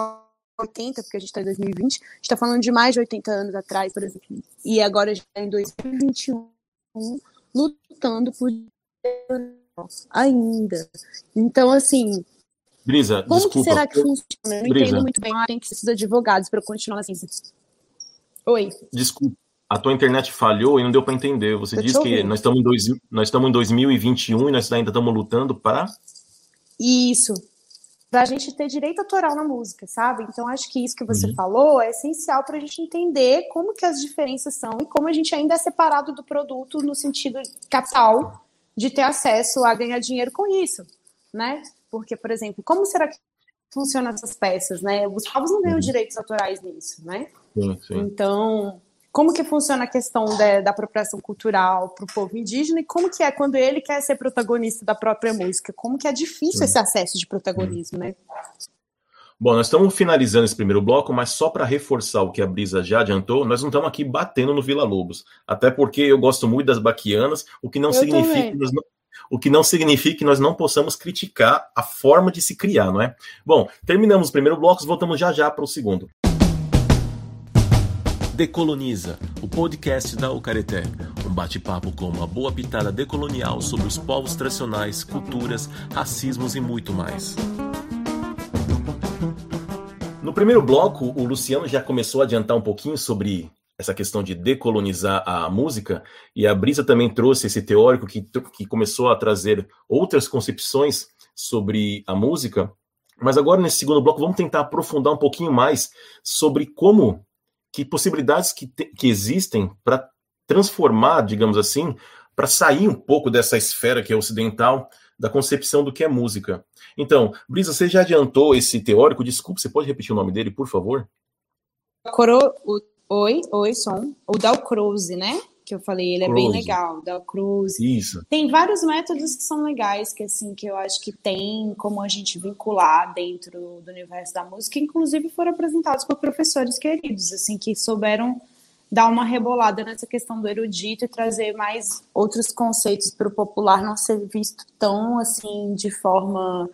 80, porque a gente está em 2020, a gente está falando de mais de 80 anos atrás, por exemplo, e agora já em 2021, lutando por ainda. Então, assim. Brisa, como desculpa. que será que funciona? Eu não Brisa. entendo muito bem. Tem que de advogados para continuar assim. Oi. Desculpa. A tua internet falhou e não deu para entender. Você disse que nós estamos, em dois, nós estamos em 2021 e nós ainda estamos lutando para. Isso. Para a gente ter direito autoral na música, sabe? Então, acho que isso que você uhum. falou é essencial para a gente entender como que as diferenças são e como a gente ainda é separado do produto no sentido capital de ter acesso a ganhar dinheiro com isso, né? Porque, por exemplo, como será que funcionam essas peças, né? Os povos não ganham uhum. direitos autorais nisso, né? Sim, sim. Então, como que funciona a questão da, da apropriação cultural para o povo indígena e como que é quando ele quer ser protagonista da própria música? Como que é difícil esse acesso de protagonismo, né? Bom, nós estamos finalizando esse primeiro bloco, mas só para reforçar o que a Brisa já adiantou, nós não estamos aqui batendo no Vila Lobos. Até porque eu gosto muito das baquianas, o que não eu significa que nós não, o que não significa que nós não possamos criticar a forma de se criar, não é? Bom, terminamos o primeiro bloco, voltamos já já para o segundo. Decoloniza, o podcast da Ucareté. Um bate-papo com uma boa pitada decolonial sobre os povos tradicionais, culturas, racismos e muito mais. No primeiro bloco, o Luciano já começou a adiantar um pouquinho sobre essa questão de decolonizar a música, e a Brisa também trouxe esse teórico que, que começou a trazer outras concepções sobre a música. Mas agora, nesse segundo bloco, vamos tentar aprofundar um pouquinho mais sobre como, que possibilidades que, te, que existem para transformar, digamos assim, para sair um pouco dessa esfera que é ocidental, da concepção do que é música. Então, Brisa, você já adiantou esse teórico? Desculpe, você pode repetir o nome dele, por favor? Coro... Oi, oi, som. O Dalcroze, né? Que eu falei, ele é bem legal. Dalcroze. Isso. Tem vários métodos que são legais, que assim, que eu acho que tem como a gente vincular dentro do universo da música, inclusive foram apresentados por professores queridos, assim, que souberam dar uma rebolada nessa questão do erudito e trazer mais outros conceitos para o popular não ser visto tão assim de forma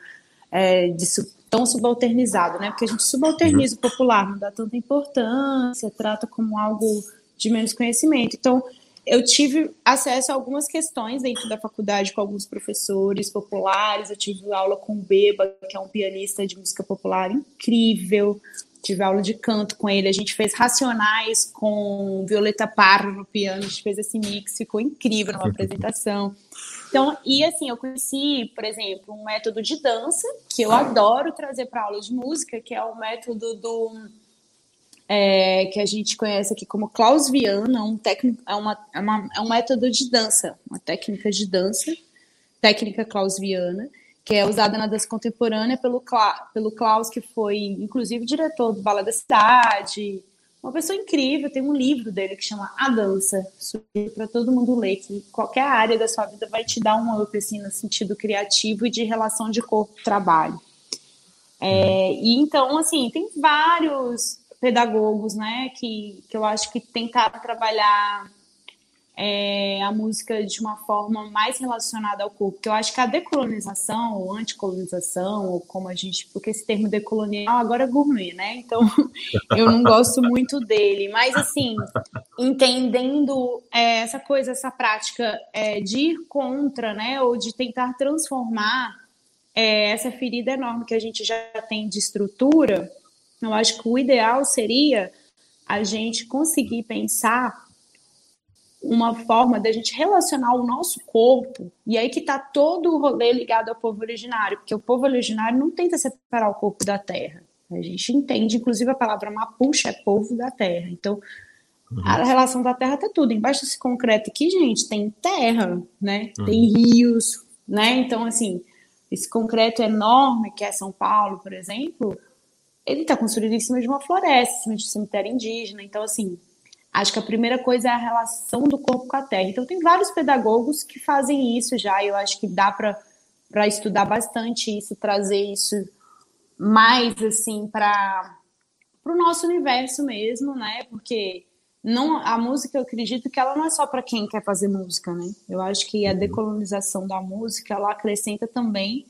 é, de, tão subalternizado, né? Porque a gente subalterniza o popular, não dá tanta importância, trata como algo de menos conhecimento. Então, eu tive acesso a algumas questões dentro da faculdade com alguns professores populares. Eu tive aula com o Beba, que é um pianista de música popular incrível. Tive aula de canto com ele. A gente fez Racionais com Violeta Parra no piano. A gente fez esse mix, ficou incrível numa apresentação. Então, e assim, eu conheci, por exemplo, um método de dança que eu adoro trazer para aula de música, que é o método do é, que a gente conhece aqui como Klaus Viana, um técnico, é, uma, é, uma, é um método de dança, uma técnica de dança, técnica Klaus Viana, que é usada na dança contemporânea pelo, pelo Klaus, que foi, inclusive, diretor do Bala da Cidade, uma pessoa incrível, tem um livro dele que chama A Dança, para todo mundo ler, que qualquer área da sua vida vai te dar um up, assim, no sentido criativo e de relação de corpo-trabalho. É, e então, assim, tem vários pedagogos, né, que, que eu acho que tentaram trabalhar é, a música de uma forma mais relacionada ao corpo. Porque eu acho que a decolonização, ou anticolonização, ou como a gente. Porque esse termo decolonial agora é gourmet, né? Então eu não gosto muito dele. Mas, assim, entendendo é, essa coisa, essa prática é, de ir contra, né? Ou de tentar transformar é, essa ferida enorme que a gente já tem de estrutura eu acho que o ideal seria a gente conseguir pensar uma forma da gente relacionar o nosso corpo, e aí que está todo o rolê ligado ao povo originário, porque o povo originário não tenta separar o corpo da terra. A gente entende, inclusive a palavra mapuche é povo da terra. Então, uhum. a relação da terra está tudo. Embaixo desse concreto aqui, gente, tem terra, né? Uhum. Tem rios, né? Então, assim, esse concreto enorme que é São Paulo, por exemplo, ele está construído em cima de uma floresta, em cima de um cemitério indígena. Então, assim, acho que a primeira coisa é a relação do corpo com a terra. Então, tem vários pedagogos que fazem isso já, e eu acho que dá para estudar bastante isso, trazer isso mais, assim, para o nosso universo mesmo, né? Porque não a música, eu acredito que ela não é só para quem quer fazer música, né? Eu acho que a uhum. decolonização da música, ela acrescenta também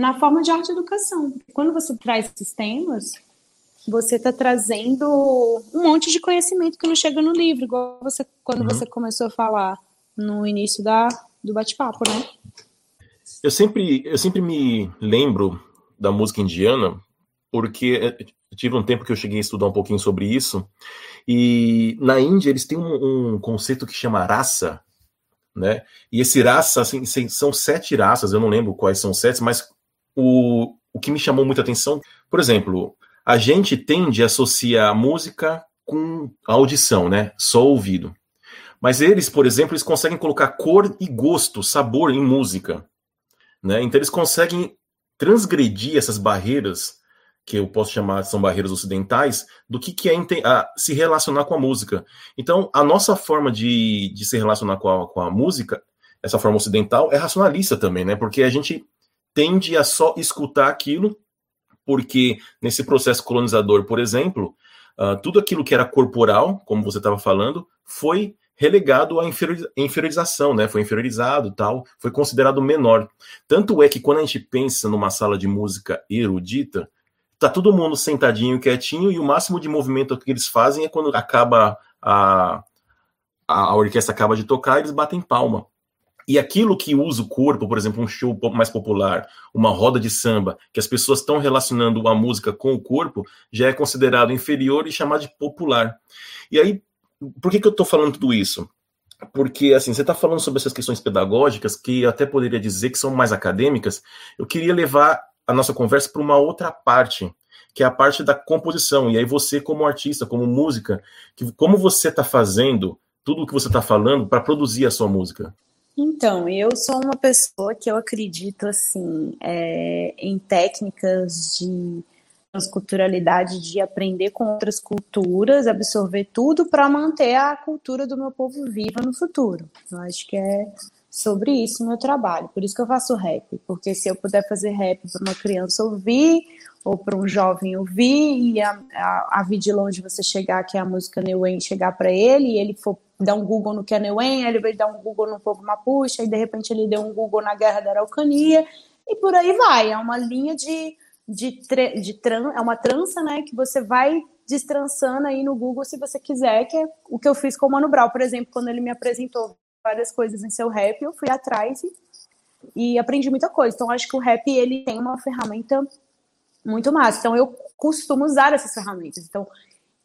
na forma de arte educação. Quando você traz esses temas, você está trazendo um monte de conhecimento que não chega no livro, igual você quando uhum. você começou a falar no início da, do bate-papo, né? Eu sempre, eu sempre me lembro da música indiana, porque eu tive um tempo que eu cheguei a estudar um pouquinho sobre isso, e na Índia eles têm um, um conceito que chama raça, né? E esse raça, assim, são sete raças, eu não lembro quais são sete, mas o, o que me chamou muita atenção, por exemplo, a gente tende a associar música com a audição, né? Só ouvido. Mas eles, por exemplo, eles conseguem colocar cor e gosto, sabor em música. Né? Então eles conseguem transgredir essas barreiras, que eu posso chamar são barreiras ocidentais, do que, que é a, se relacionar com a música. Então, a nossa forma de, de se relacionar com a, com a música, essa forma ocidental, é racionalista também, né? Porque a gente tende a só escutar aquilo, porque nesse processo colonizador, por exemplo, uh, tudo aquilo que era corporal, como você estava falando, foi relegado à inferiorização, né? Foi inferiorizado, tal, foi considerado menor. Tanto é que quando a gente pensa numa sala de música erudita, tá todo mundo sentadinho, quietinho, e o máximo de movimento que eles fazem é quando acaba a, a orquestra acaba de tocar, eles batem palma. E aquilo que usa o corpo, por exemplo, um show mais popular, uma roda de samba, que as pessoas estão relacionando a música com o corpo, já é considerado inferior e chamado de popular. E aí, por que, que eu estou falando tudo isso? Porque, assim, você está falando sobre essas questões pedagógicas, que eu até poderia dizer que são mais acadêmicas, eu queria levar a nossa conversa para uma outra parte, que é a parte da composição. E aí você, como artista, como música, que, como você está fazendo tudo o que você está falando para produzir a sua música? Então, eu sou uma pessoa que eu acredito assim é, em técnicas de transculturalidade, de aprender com outras culturas, absorver tudo para manter a cultura do meu povo viva no futuro. Eu acho que é sobre isso o meu trabalho. Por isso que eu faço rap, porque se eu puder fazer rap para uma criança ouvir ou para um jovem ouvir e a, a, a vir de longe você chegar que é a música New Wayne chegar para ele e ele for dar um Google no Kennewen, ele veio dar um Google no povo mapuche, e de repente ele deu um Google na Guerra da Araucania, e por aí vai. É uma linha de, de, de tran, é uma trança, né, que você vai destrançando aí no Google se você quiser, que é o que eu fiz com o Mano Brown, por exemplo, quando ele me apresentou várias coisas em seu rap, eu fui atrás e, e aprendi muita coisa. Então, acho que o rap, ele tem uma ferramenta muito massa. Então, eu costumo usar essas ferramentas. Então,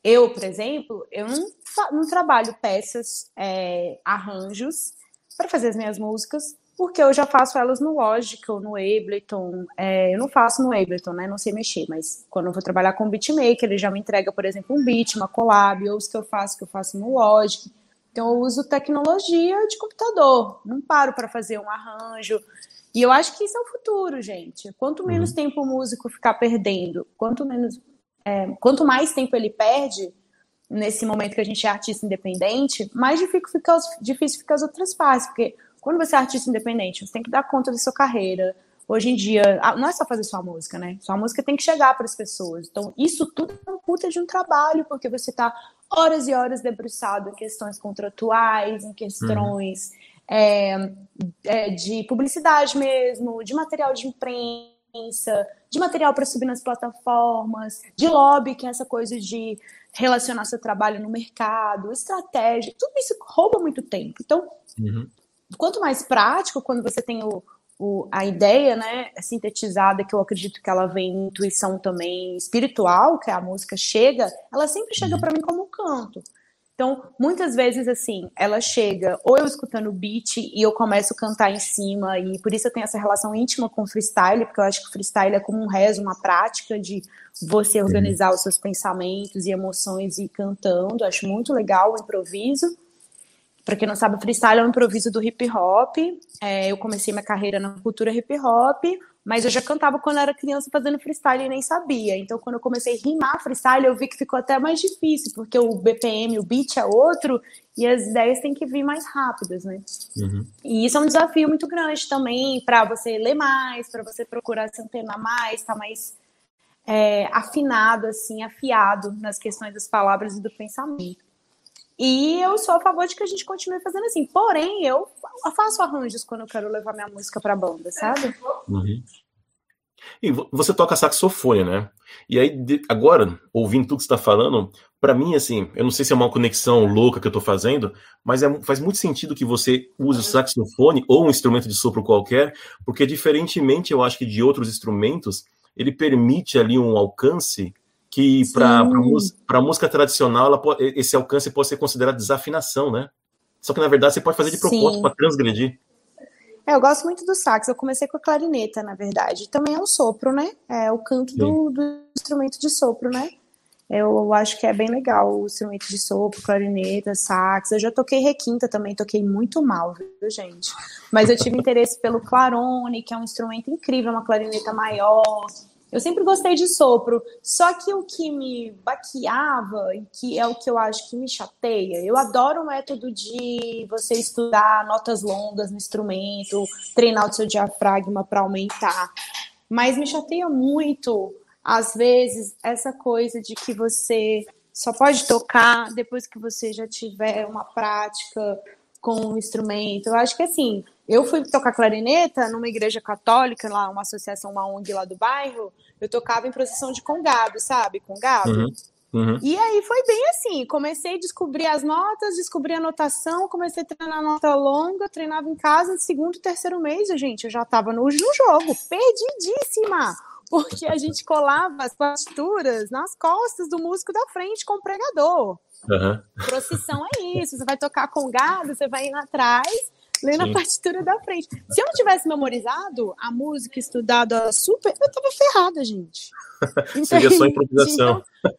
eu, por exemplo, eu não, não trabalho peças, é, arranjos para fazer as minhas músicas, porque eu já faço elas no Logic ou no Ableton. É, eu não faço no Ableton, né? Não sei mexer, mas quando eu vou trabalhar com beatmaker, ele já me entrega, por exemplo, um beat, uma collab, ou os que eu faço, que eu faço no Logic. Então eu uso tecnologia de computador, não paro para fazer um arranjo. E eu acho que isso é o futuro, gente. Quanto menos uhum. tempo o músico ficar perdendo, quanto menos, é, quanto mais tempo ele perde nesse momento que a gente é artista independente, mais difícil fica, difícil fica as outras partes, porque quando você é artista independente, você tem que dar conta da sua carreira. Hoje em dia, não é só fazer sua música, né? Sua música tem que chegar para as pessoas. Então, isso tudo é um puta de um trabalho, porque você está horas e horas debruçado em questões contratuais, em questões uhum. é, é, de publicidade mesmo, de material de imprensa, de material para subir nas plataformas, de lobby, que é essa coisa de relacionar seu trabalho no mercado, estratégia, tudo isso rouba muito tempo. Então, uhum quanto mais prático, quando você tem o, o, a ideia né, sintetizada, que eu acredito que ela vem em intuição também espiritual, que a música chega, ela sempre chega para mim como um canto. Então, muitas vezes, assim, ela chega, ou eu escutando o beat e eu começo a cantar em cima, e por isso eu tenho essa relação íntima com o freestyle, porque eu acho que o freestyle é como um rezo, uma prática de você organizar os seus pensamentos e emoções e ir cantando. Eu acho muito legal o improviso. Para quem não sabe, freestyle é um improviso do hip hop. É, eu comecei minha carreira na cultura hip hop, mas eu já cantava quando era criança fazendo freestyle e nem sabia. Então, quando eu comecei a rimar freestyle, eu vi que ficou até mais difícil, porque o BPM, o beat é outro, e as ideias têm que vir mais rápidas, né? Uhum. E isso é um desafio muito grande também para você ler mais, para você procurar se antenar mais, estar tá mais é, afinado, assim, afiado nas questões das palavras e do pensamento. E eu sou a favor de que a gente continue fazendo assim. Porém, eu faço arranjos quando eu quero levar minha música pra banda, sabe? Uhum. E você toca saxofone, né? E aí, agora, ouvindo tudo que você está falando, para mim, assim, eu não sei se é uma conexão louca que eu estou fazendo, mas é, faz muito sentido que você use o saxofone ou um instrumento de sopro qualquer, porque diferentemente, eu acho que de outros instrumentos, ele permite ali um alcance que para a música tradicional ela, esse alcance pode ser considerado desafinação, né? Só que na verdade você pode fazer de propósito para transgredir. É, eu gosto muito do sax. Eu comecei com a clarineta, na verdade. Também é o sopro, né? É o canto do, do, instrumento de sopro, né? Eu acho que é bem legal o instrumento de sopro, clarineta, sax. Eu já toquei requinta também, toquei muito mal, viu, gente? Mas eu tive interesse pelo clarone, que é um instrumento incrível, uma clarineta maior. Eu sempre gostei de sopro, só que o que me baqueava, e que é o que eu acho que me chateia, eu adoro o método de você estudar notas longas no instrumento, treinar o seu diafragma para aumentar. Mas me chateia muito, às vezes, essa coisa de que você só pode tocar depois que você já tiver uma prática com o instrumento. Eu acho que assim, eu fui tocar clarineta numa igreja católica, lá, uma associação, uma ONG lá do bairro, eu tocava em procissão de congado, sabe? Congado. Uhum. Uhum. E aí foi bem assim, comecei a descobrir as notas, descobri a notação, comecei a treinar nota longa, treinava em casa, segundo e terceiro mês, gente, eu já estava no, no jogo, perdidíssima, porque a gente colava as partituras nas costas do músico da frente com o pregador. Uhum. Procissão é isso, você vai tocar com gado, você vai ir atrás lendo Sim. a partitura da frente. Se eu não tivesse memorizado a música, estudado a super, eu tava ferrada, gente. Seria só improvisação. Então,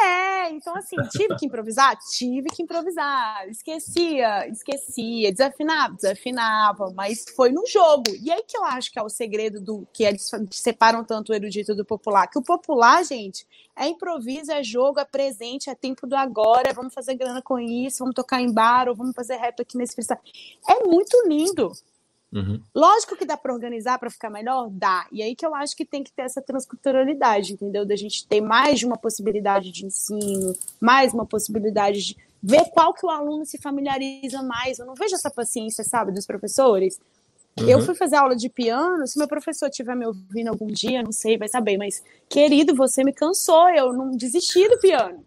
é, então assim, tive que improvisar? Tive que improvisar. Esquecia, esquecia, desafinava, desafinava, mas foi no jogo. E aí que eu acho que é o segredo do que eles separam tanto o erudito do popular. Que o popular, gente, é improviso, é jogo, é presente, é tempo do agora, vamos fazer grana com isso, vamos tocar em bar, ou vamos fazer rap aqui nesse freestyle. É muito lindo. Uhum. Lógico que dá para organizar para ficar melhor, dá. E aí que eu acho que tem que ter essa transculturalidade, entendeu? Da gente ter mais de uma possibilidade de ensino, mais uma possibilidade de ver qual que o aluno se familiariza mais. Eu não vejo essa paciência, sabe, dos professores. Uhum. Eu fui fazer aula de piano, se meu professor estiver me ouvindo algum dia, não sei, vai saber, mas querido, você me cansou, eu não desisti do piano.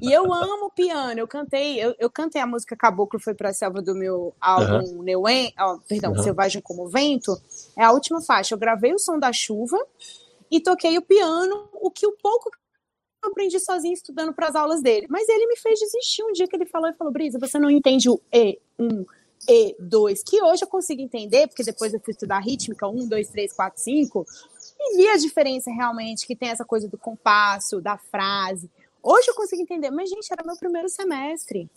E eu amo piano. Eu cantei, eu, eu cantei a música Caboclo foi para a selva do meu álbum uhum. Neuen, oh, perdão, uhum. Selvagem como o Vento. É a última faixa. Eu gravei o som da chuva e toquei o piano, o que o pouco eu aprendi sozinho estudando para as aulas dele. Mas ele me fez desistir um dia que ele falou e falou: "Brisa, você não entende o E1, E2, que hoje eu consigo entender, porque depois eu fui estudar rítmica, 1, 2, 3, 4, 5, e vi a diferença realmente, que tem essa coisa do compasso, da frase. Hoje eu consigo entender, mas, gente, era meu primeiro semestre.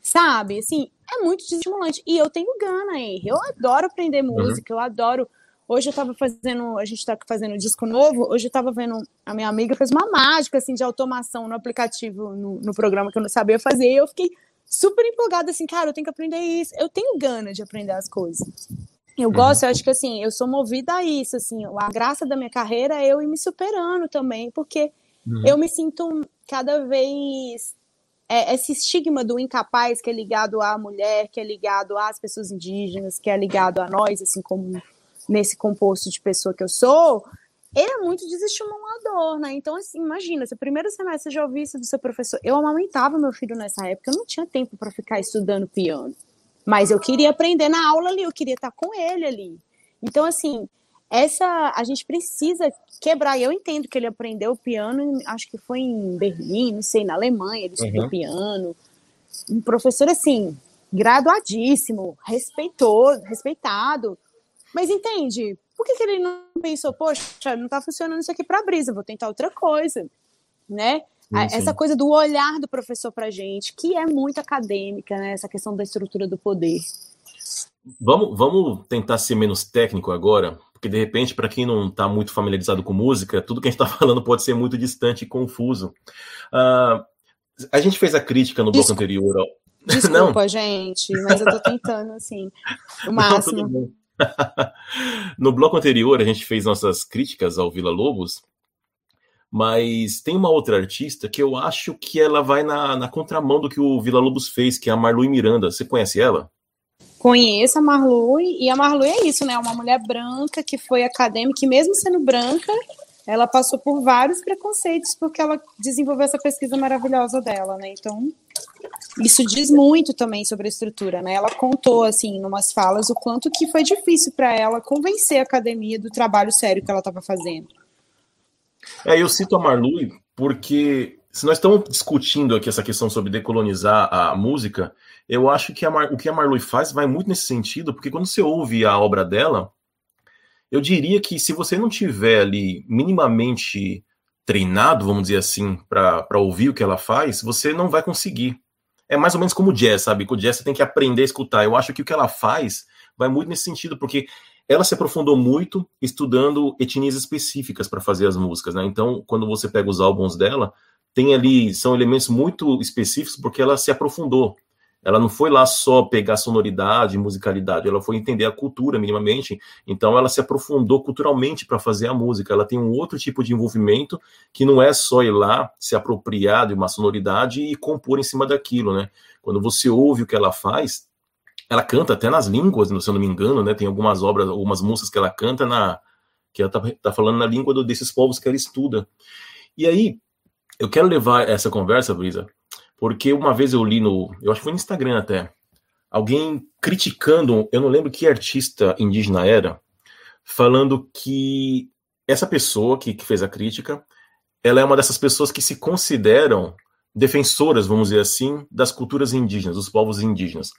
Sabe? Assim, é muito estimulante. E eu tenho gana, hein? Eu adoro aprender uhum. música, uhum. eu adoro. Hoje eu tava fazendo, a gente tá fazendo um disco novo, hoje eu tava vendo, a minha amiga fez uma mágica, assim, de automação no aplicativo, no, no programa que eu não sabia fazer, e eu fiquei super empolgada, assim, cara, eu tenho que aprender isso, eu tenho gana de aprender as coisas. Eu uhum. gosto, eu acho que assim, eu sou movida a isso, assim, a graça da minha carreira é eu ir me superando também, porque uhum. eu me sinto cada vez é, esse estigma do incapaz que é ligado à mulher, que é ligado às pessoas indígenas, que é ligado a nós, assim como nesse composto de pessoa que eu sou, ele é muito desestimulador, né? Então, assim, imagina, seu primeiro semestre já ouviu isso do seu professor. Eu amamentava meu filho nessa época, eu não tinha tempo para ficar estudando piano. Mas eu queria aprender na aula ali, eu queria estar com ele ali. Então, assim, essa a gente precisa quebrar. Eu entendo que ele aprendeu piano, acho que foi em Berlim, não sei, na Alemanha, ele estudou uhum. piano. Um professor, assim, graduadíssimo, respeitou, respeitado. Mas entende? Por que, que ele não pensou, poxa, não está funcionando isso aqui para brisa, vou tentar outra coisa, né? Sim, essa coisa do olhar do professor para gente, que é muito acadêmica, né? Essa questão da estrutura do poder. Vamos, vamos tentar ser menos técnico agora, porque de repente, para quem não está muito familiarizado com música, tudo que a gente está falando pode ser muito distante e confuso. Uh, a gente fez a crítica no bloco Desculpa. anterior. Ó. Desculpa, não. gente, mas eu estou tentando, assim, o máximo. Não, no bloco anterior, a gente fez nossas críticas ao Vila Lobos, mas tem uma outra artista que eu acho que ela vai na, na contramão do que o Vila Lobos fez, que é a Marlui Miranda. Você conhece ela? Conheço a Marlui, e a Marlui é isso, né? Uma mulher branca que foi acadêmica, e mesmo sendo branca, ela passou por vários preconceitos porque ela desenvolveu essa pesquisa maravilhosa dela, né? Então, isso diz muito também sobre a estrutura, né? Ela contou assim, em umas falas, o quanto que foi difícil para ela convencer a academia do trabalho sério que ela estava fazendo. É, eu cito a Marlui porque se nós estamos discutindo aqui essa questão sobre decolonizar a música, eu acho que Mar, o que a Marlui faz vai muito nesse sentido, porque quando você ouve a obra dela, eu diria que se você não tiver ali minimamente treinado, vamos dizer assim, para ouvir o que ela faz, você não vai conseguir. É mais ou menos como o jazz, sabe? Com o jazz você tem que aprender a escutar. Eu acho que o que ela faz vai muito nesse sentido, porque ela se aprofundou muito estudando etnias específicas para fazer as músicas, né? Então, quando você pega os álbuns dela, tem ali são elementos muito específicos porque ela se aprofundou. Ela não foi lá só pegar sonoridade, musicalidade, ela foi entender a cultura minimamente. Então ela se aprofundou culturalmente para fazer a música. Ela tem um outro tipo de envolvimento que não é só ir lá se apropriar de uma sonoridade e compor em cima daquilo, né? Quando você ouve o que ela faz, ela canta até nas línguas, se eu não me engano, né? Tem algumas obras, algumas músicas que ela canta na que ela tá, tá falando na língua do, desses povos que ela estuda. E aí, eu quero levar essa conversa, Brisa, porque uma vez eu li no, eu acho que foi no Instagram até, alguém criticando, eu não lembro que artista indígena era, falando que essa pessoa que, que fez a crítica, ela é uma dessas pessoas que se consideram defensoras, vamos dizer assim, das culturas indígenas, dos povos indígenas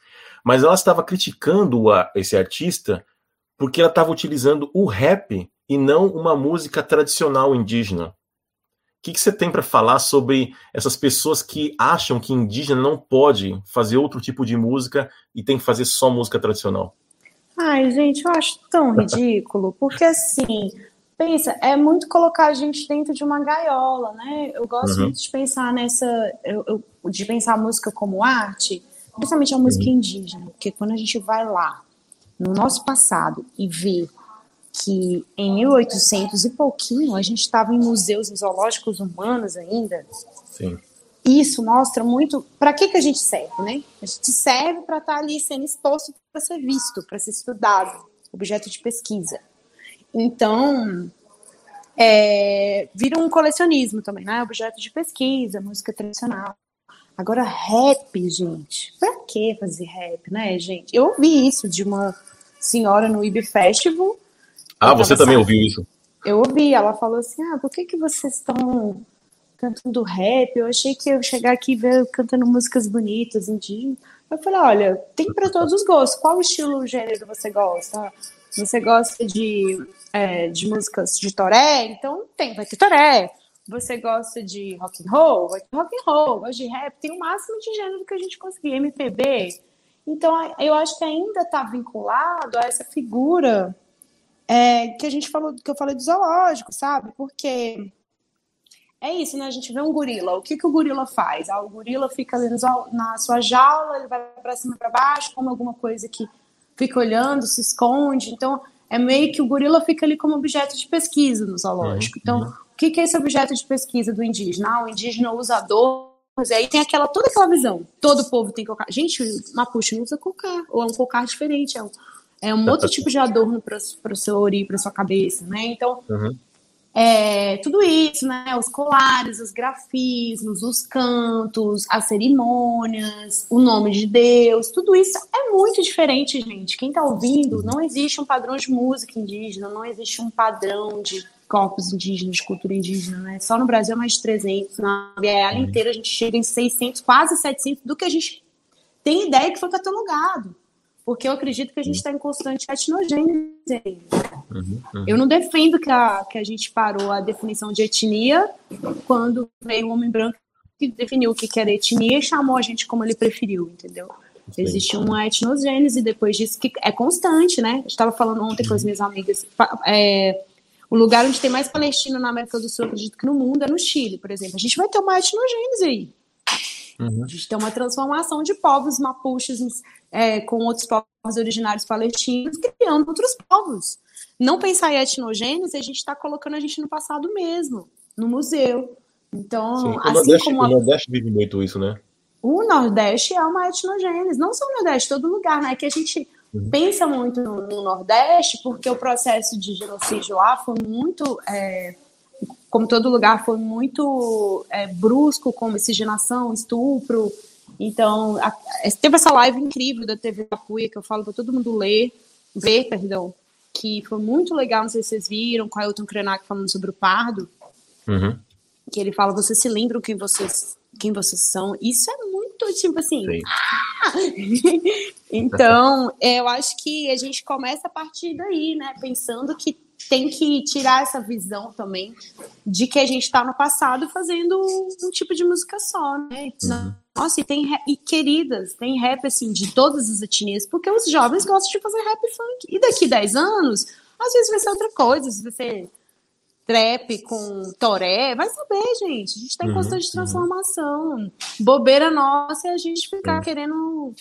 mas ela estava criticando a, esse artista porque ela estava utilizando o rap e não uma música tradicional indígena. O que, que você tem para falar sobre essas pessoas que acham que indígena não pode fazer outro tipo de música e tem que fazer só música tradicional? Ai, gente, eu acho tão ridículo, porque assim, pensa, é muito colocar a gente dentro de uma gaiola, né? Eu gosto uhum. muito de pensar nessa, eu, eu, de pensar a música como arte, principalmente a música uhum. indígena, porque quando a gente vai lá no nosso passado e vê que em 1800 e pouquinho a gente estava em museus zoológicos humanos ainda. Sim. Isso mostra muito para que, que a gente serve, né? A gente serve para estar tá ali sendo exposto para ser visto, para ser estudado, objeto de pesquisa. Então, é, vira um colecionismo também, né? Objeto de pesquisa, música tradicional. Agora, rap, gente. Pra que fazer rap, né, gente? Eu ouvi isso de uma senhora no IB Festival. Ah, você também ouviu isso? Eu ouvi, ela falou assim: ah, por que, que vocês estão cantando rap? Eu achei que eu chegar aqui e ver cantando músicas bonitas, indígenas. Eu falei: olha, tem para todos os gostos. Qual estilo, gênero você gosta? Você gosta de, é, de músicas de toré? Então tem, vai ter toré. Você gosta de rock and roll? Vai ter rock and roll. Gosta de rap? Tem o máximo de gênero que a gente conseguir. MPB. Então eu acho que ainda está vinculado a essa figura é, que a gente falou, que eu falei do zoológico, sabe? Porque é isso, né? A gente vê um gorila. O que, que o gorila faz? Ah, o gorila fica ali na sua jaula, ele vai para cima e para baixo, come alguma coisa que fica olhando, se esconde. Então, é meio que o gorila fica ali como objeto de pesquisa no zoológico. Então, uhum. o que, que é esse objeto de pesquisa do indígena? Ah, o indígena usa adornos, e aí tem aquela, toda aquela visão. Todo povo tem cocar. Gente, Mapuche não usa cocar, ou é um cocar diferente, é um, é um outro tipo de adorno para o seu ori, para sua cabeça, né? Então, uhum. é, tudo isso, né? Os colares, os grafismos, os cantos, as cerimônias, o nome de Deus, tudo isso é muito diferente, gente. Quem está ouvindo, não existe um padrão de música indígena, não existe um padrão de corpos indígenas, de cultura indígena, né? Só no Brasil é mais de 300, na BL uhum. inteira a gente chega em 600, quase 700 do que a gente tem ideia que foi catalogado porque eu acredito que a gente está em constante etnogênese. Uhum, uhum. Eu não defendo que a, que a gente parou a definição de etnia quando veio o homem branco que definiu o que era etnia e chamou a gente como ele preferiu, entendeu? Sim. Existe uma etnogênese depois disso que é constante, né? Eu estava falando ontem com as minhas amigas. É, o lugar onde tem mais palestino na América do Sul, acredito que no mundo, é no Chile, por exemplo. A gente vai ter uma etnogênese aí. Uhum. A gente tem uma transformação de povos mapuches é, com outros povos originários palestinos, criando outros povos. Não pensar em etnogênese, a gente está colocando a gente no passado mesmo, no museu. Então, Sim, o assim Nordeste, como a... o Nordeste vive muito isso, né? O Nordeste é uma etnogênese, não só o Nordeste, todo lugar, né? Que a gente uhum. pensa muito no, no, Nordeste, porque o processo de genocídio lá foi muito é, como todo lugar, foi muito é, brusco com miscigenação, estupro. Então, a, teve essa live incrível da TV Apuia, que eu falo para todo mundo ler, ver, perdão, que foi muito legal, não sei se vocês viram, com a Ailton Krenak falando sobre o pardo, uhum. que ele fala, vocês se lembram quem vocês, quem vocês são? Isso é muito, tipo assim... Ah! então, eu acho que a gente começa a partir daí, né, pensando que tem que tirar essa visão também de que a gente está no passado fazendo um tipo de música só, né? Uhum. Nossa, e tem e queridas, tem rap assim de todas as etnias, porque os jovens gostam de fazer rap funk. E daqui 10 anos, às vezes vai ser outra coisa, vai ser trap com toré, vai saber, gente. A gente está em uhum, constante uhum. transformação. Bobeira nossa é a gente ficar querendo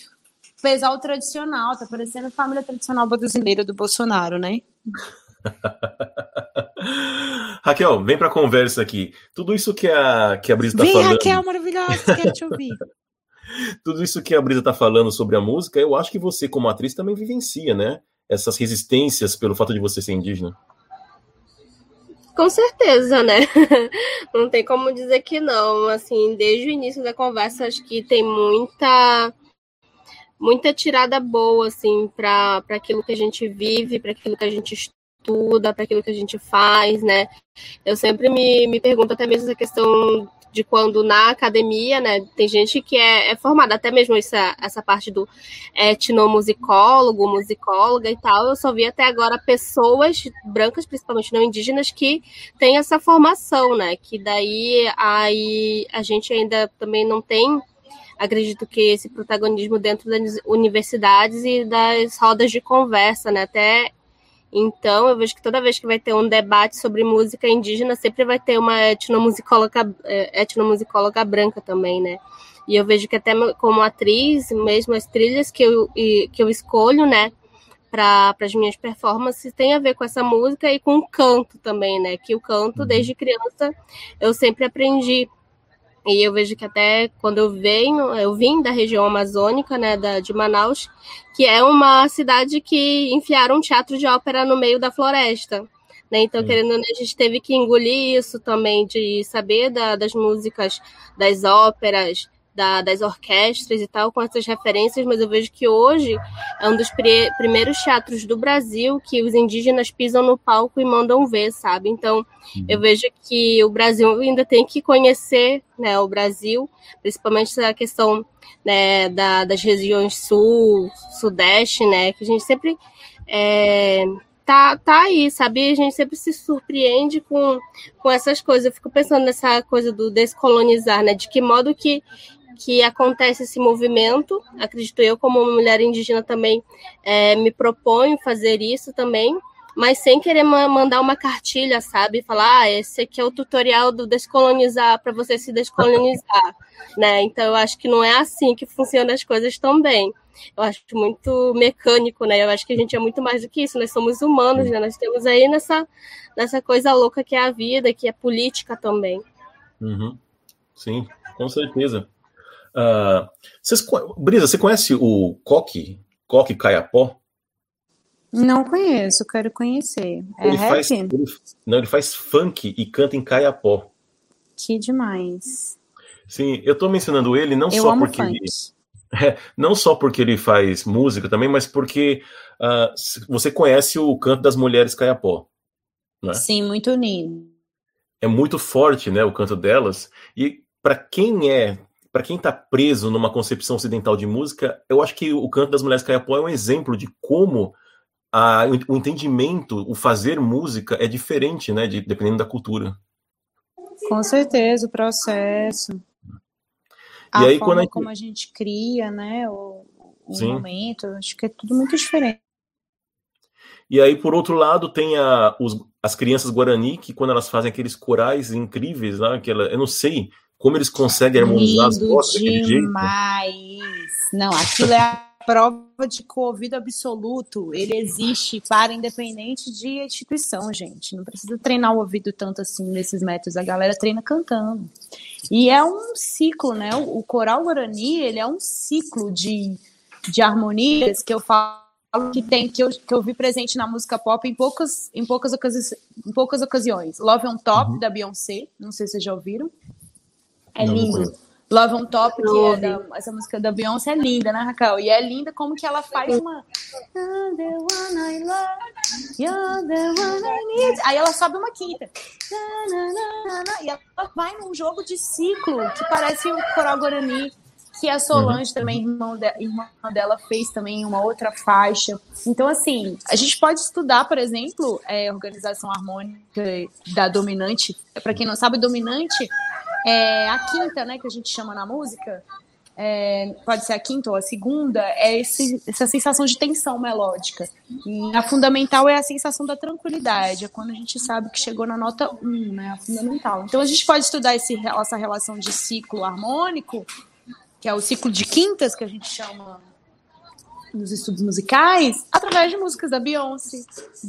pesar o tradicional, tá parecendo a família tradicional brasileira do Bolsonaro, né? Raquel, vem para a conversa aqui. Tudo isso que a, que a Brisa está falando. Vem, Raquel, maravilhosa, quero te ouvir. Tudo isso que a Brisa está falando sobre a música, eu acho que você, como atriz, também vivencia, né? Essas resistências pelo fato de você ser indígena. Com certeza, né? Não tem como dizer que não. Assim, desde o início da conversa, acho que tem muita muita tirada boa assim para aquilo que a gente vive, para aquilo que a gente estuda, para aquilo que a gente faz, né? Eu sempre me, me pergunto até mesmo essa questão de quando na academia, né, tem gente que é, é formada, até mesmo essa, essa parte do etnomusicólogo, musicóloga e tal, eu só vi até agora pessoas brancas, principalmente não indígenas, que têm essa formação, né, que daí aí a gente ainda também não tem acredito que esse protagonismo dentro das universidades e das rodas de conversa, né? Até então, eu vejo que toda vez que vai ter um debate sobre música indígena, sempre vai ter uma etnomusicóloga, é, etnomusicóloga branca também, né? E eu vejo que até como atriz, mesmo as trilhas que eu, que eu escolho, né, para as minhas performances, tem a ver com essa música e com o canto também, né? Que o canto, uhum. desde criança, eu sempre aprendi e eu vejo que até quando eu venho, eu vim da região amazônica, né, da, de Manaus, que é uma cidade que enfiaram um teatro de ópera no meio da floresta. Né? Então, Sim. querendo, a gente teve que engolir isso também, de saber da, das músicas, das óperas, da, das orquestras e tal, com essas referências, mas eu vejo que hoje é um dos primeiros teatros do Brasil que os indígenas pisam no palco e mandam ver, sabe? Então, uhum. eu vejo que o Brasil ainda tem que conhecer né, o Brasil, principalmente a questão né, da, das regiões sul, sudeste, né? Que a gente sempre. É, tá, tá aí, sabe? A gente sempre se surpreende com, com essas coisas. Eu fico pensando nessa coisa do descolonizar, né? De que modo que, que acontece esse movimento. Acredito eu, como mulher indígena, também é, me proponho fazer isso também, mas sem querer mandar uma cartilha, sabe? Falar, ah, esse aqui é o tutorial do descolonizar para você se descolonizar, né? Então eu acho que não é assim que funcionam as coisas também. Eu acho muito mecânico, né? Eu acho que a gente é muito mais do que isso. Nós somos humanos, né? Nós temos aí nessa, nessa coisa louca que é a vida, que é política também. Uhum. Sim, com certeza. Uh, vocês, Brisa, você conhece o Coque? Coque Caiapó? Não conheço, quero conhecer. É ele faz, ele, não, ele faz funk e canta em Caiapó. Que demais. Sim, eu tô mencionando ele não eu só porque funk. ele, é, não só porque ele faz música também, mas porque uh, você conhece o canto das mulheres Caiapó. Né? Sim, muito lindo. É muito forte, né, o canto delas. E para quem é para quem está preso numa concepção ocidental de música, eu acho que o canto das mulheres caiapó é um exemplo de como a, o entendimento, o fazer música é diferente, né, de, dependendo da cultura. Com certeza, o processo. A aí, forma a gente... como a gente cria, né, o, o momento, acho que é tudo muito diferente. E aí, por outro lado, tem a, os, as crianças Guarani, que quando elas fazem aqueles corais incríveis, né, que ela, eu não sei, como eles conseguem harmonizar as vozes daquele jeito? Não, aquilo é a prova de que o ouvido absoluto ele existe para independente de instituição, gente. Não precisa treinar o ouvido tanto assim nesses métodos. A galera treina cantando. E é um ciclo, né? O coral Guarani, ele é um ciclo de, de harmonias que eu falo que tem que eu, que eu vi presente na música pop em poucas em poucas, ocasi em poucas ocasiões. Love on Top uhum. da Beyoncé, não sei se vocês já ouviram. É não, lindo. Não Love on Top, que é da, essa música da Beyoncé é linda, né, Raquel? E é linda como que ela faz uma. Aí ela sobe uma quinta. E ela vai num jogo de ciclo que parece o Coral Guarani, que a Solange uhum. também, irmã, de, irmã dela, fez também uma outra faixa. Então, assim, a gente pode estudar, por exemplo, é, organização harmônica da dominante. Para quem não sabe, dominante é, a quinta, né, que a gente chama na música, é, pode ser a quinta ou a segunda, é esse, essa sensação de tensão melódica. E a fundamental é a sensação da tranquilidade, é quando a gente sabe que chegou na nota 1, né, a fundamental. Então a gente pode estudar esse, essa relação de ciclo harmônico, que é o ciclo de quintas, que a gente chama nos estudos musicais, através de músicas da Beyoncé,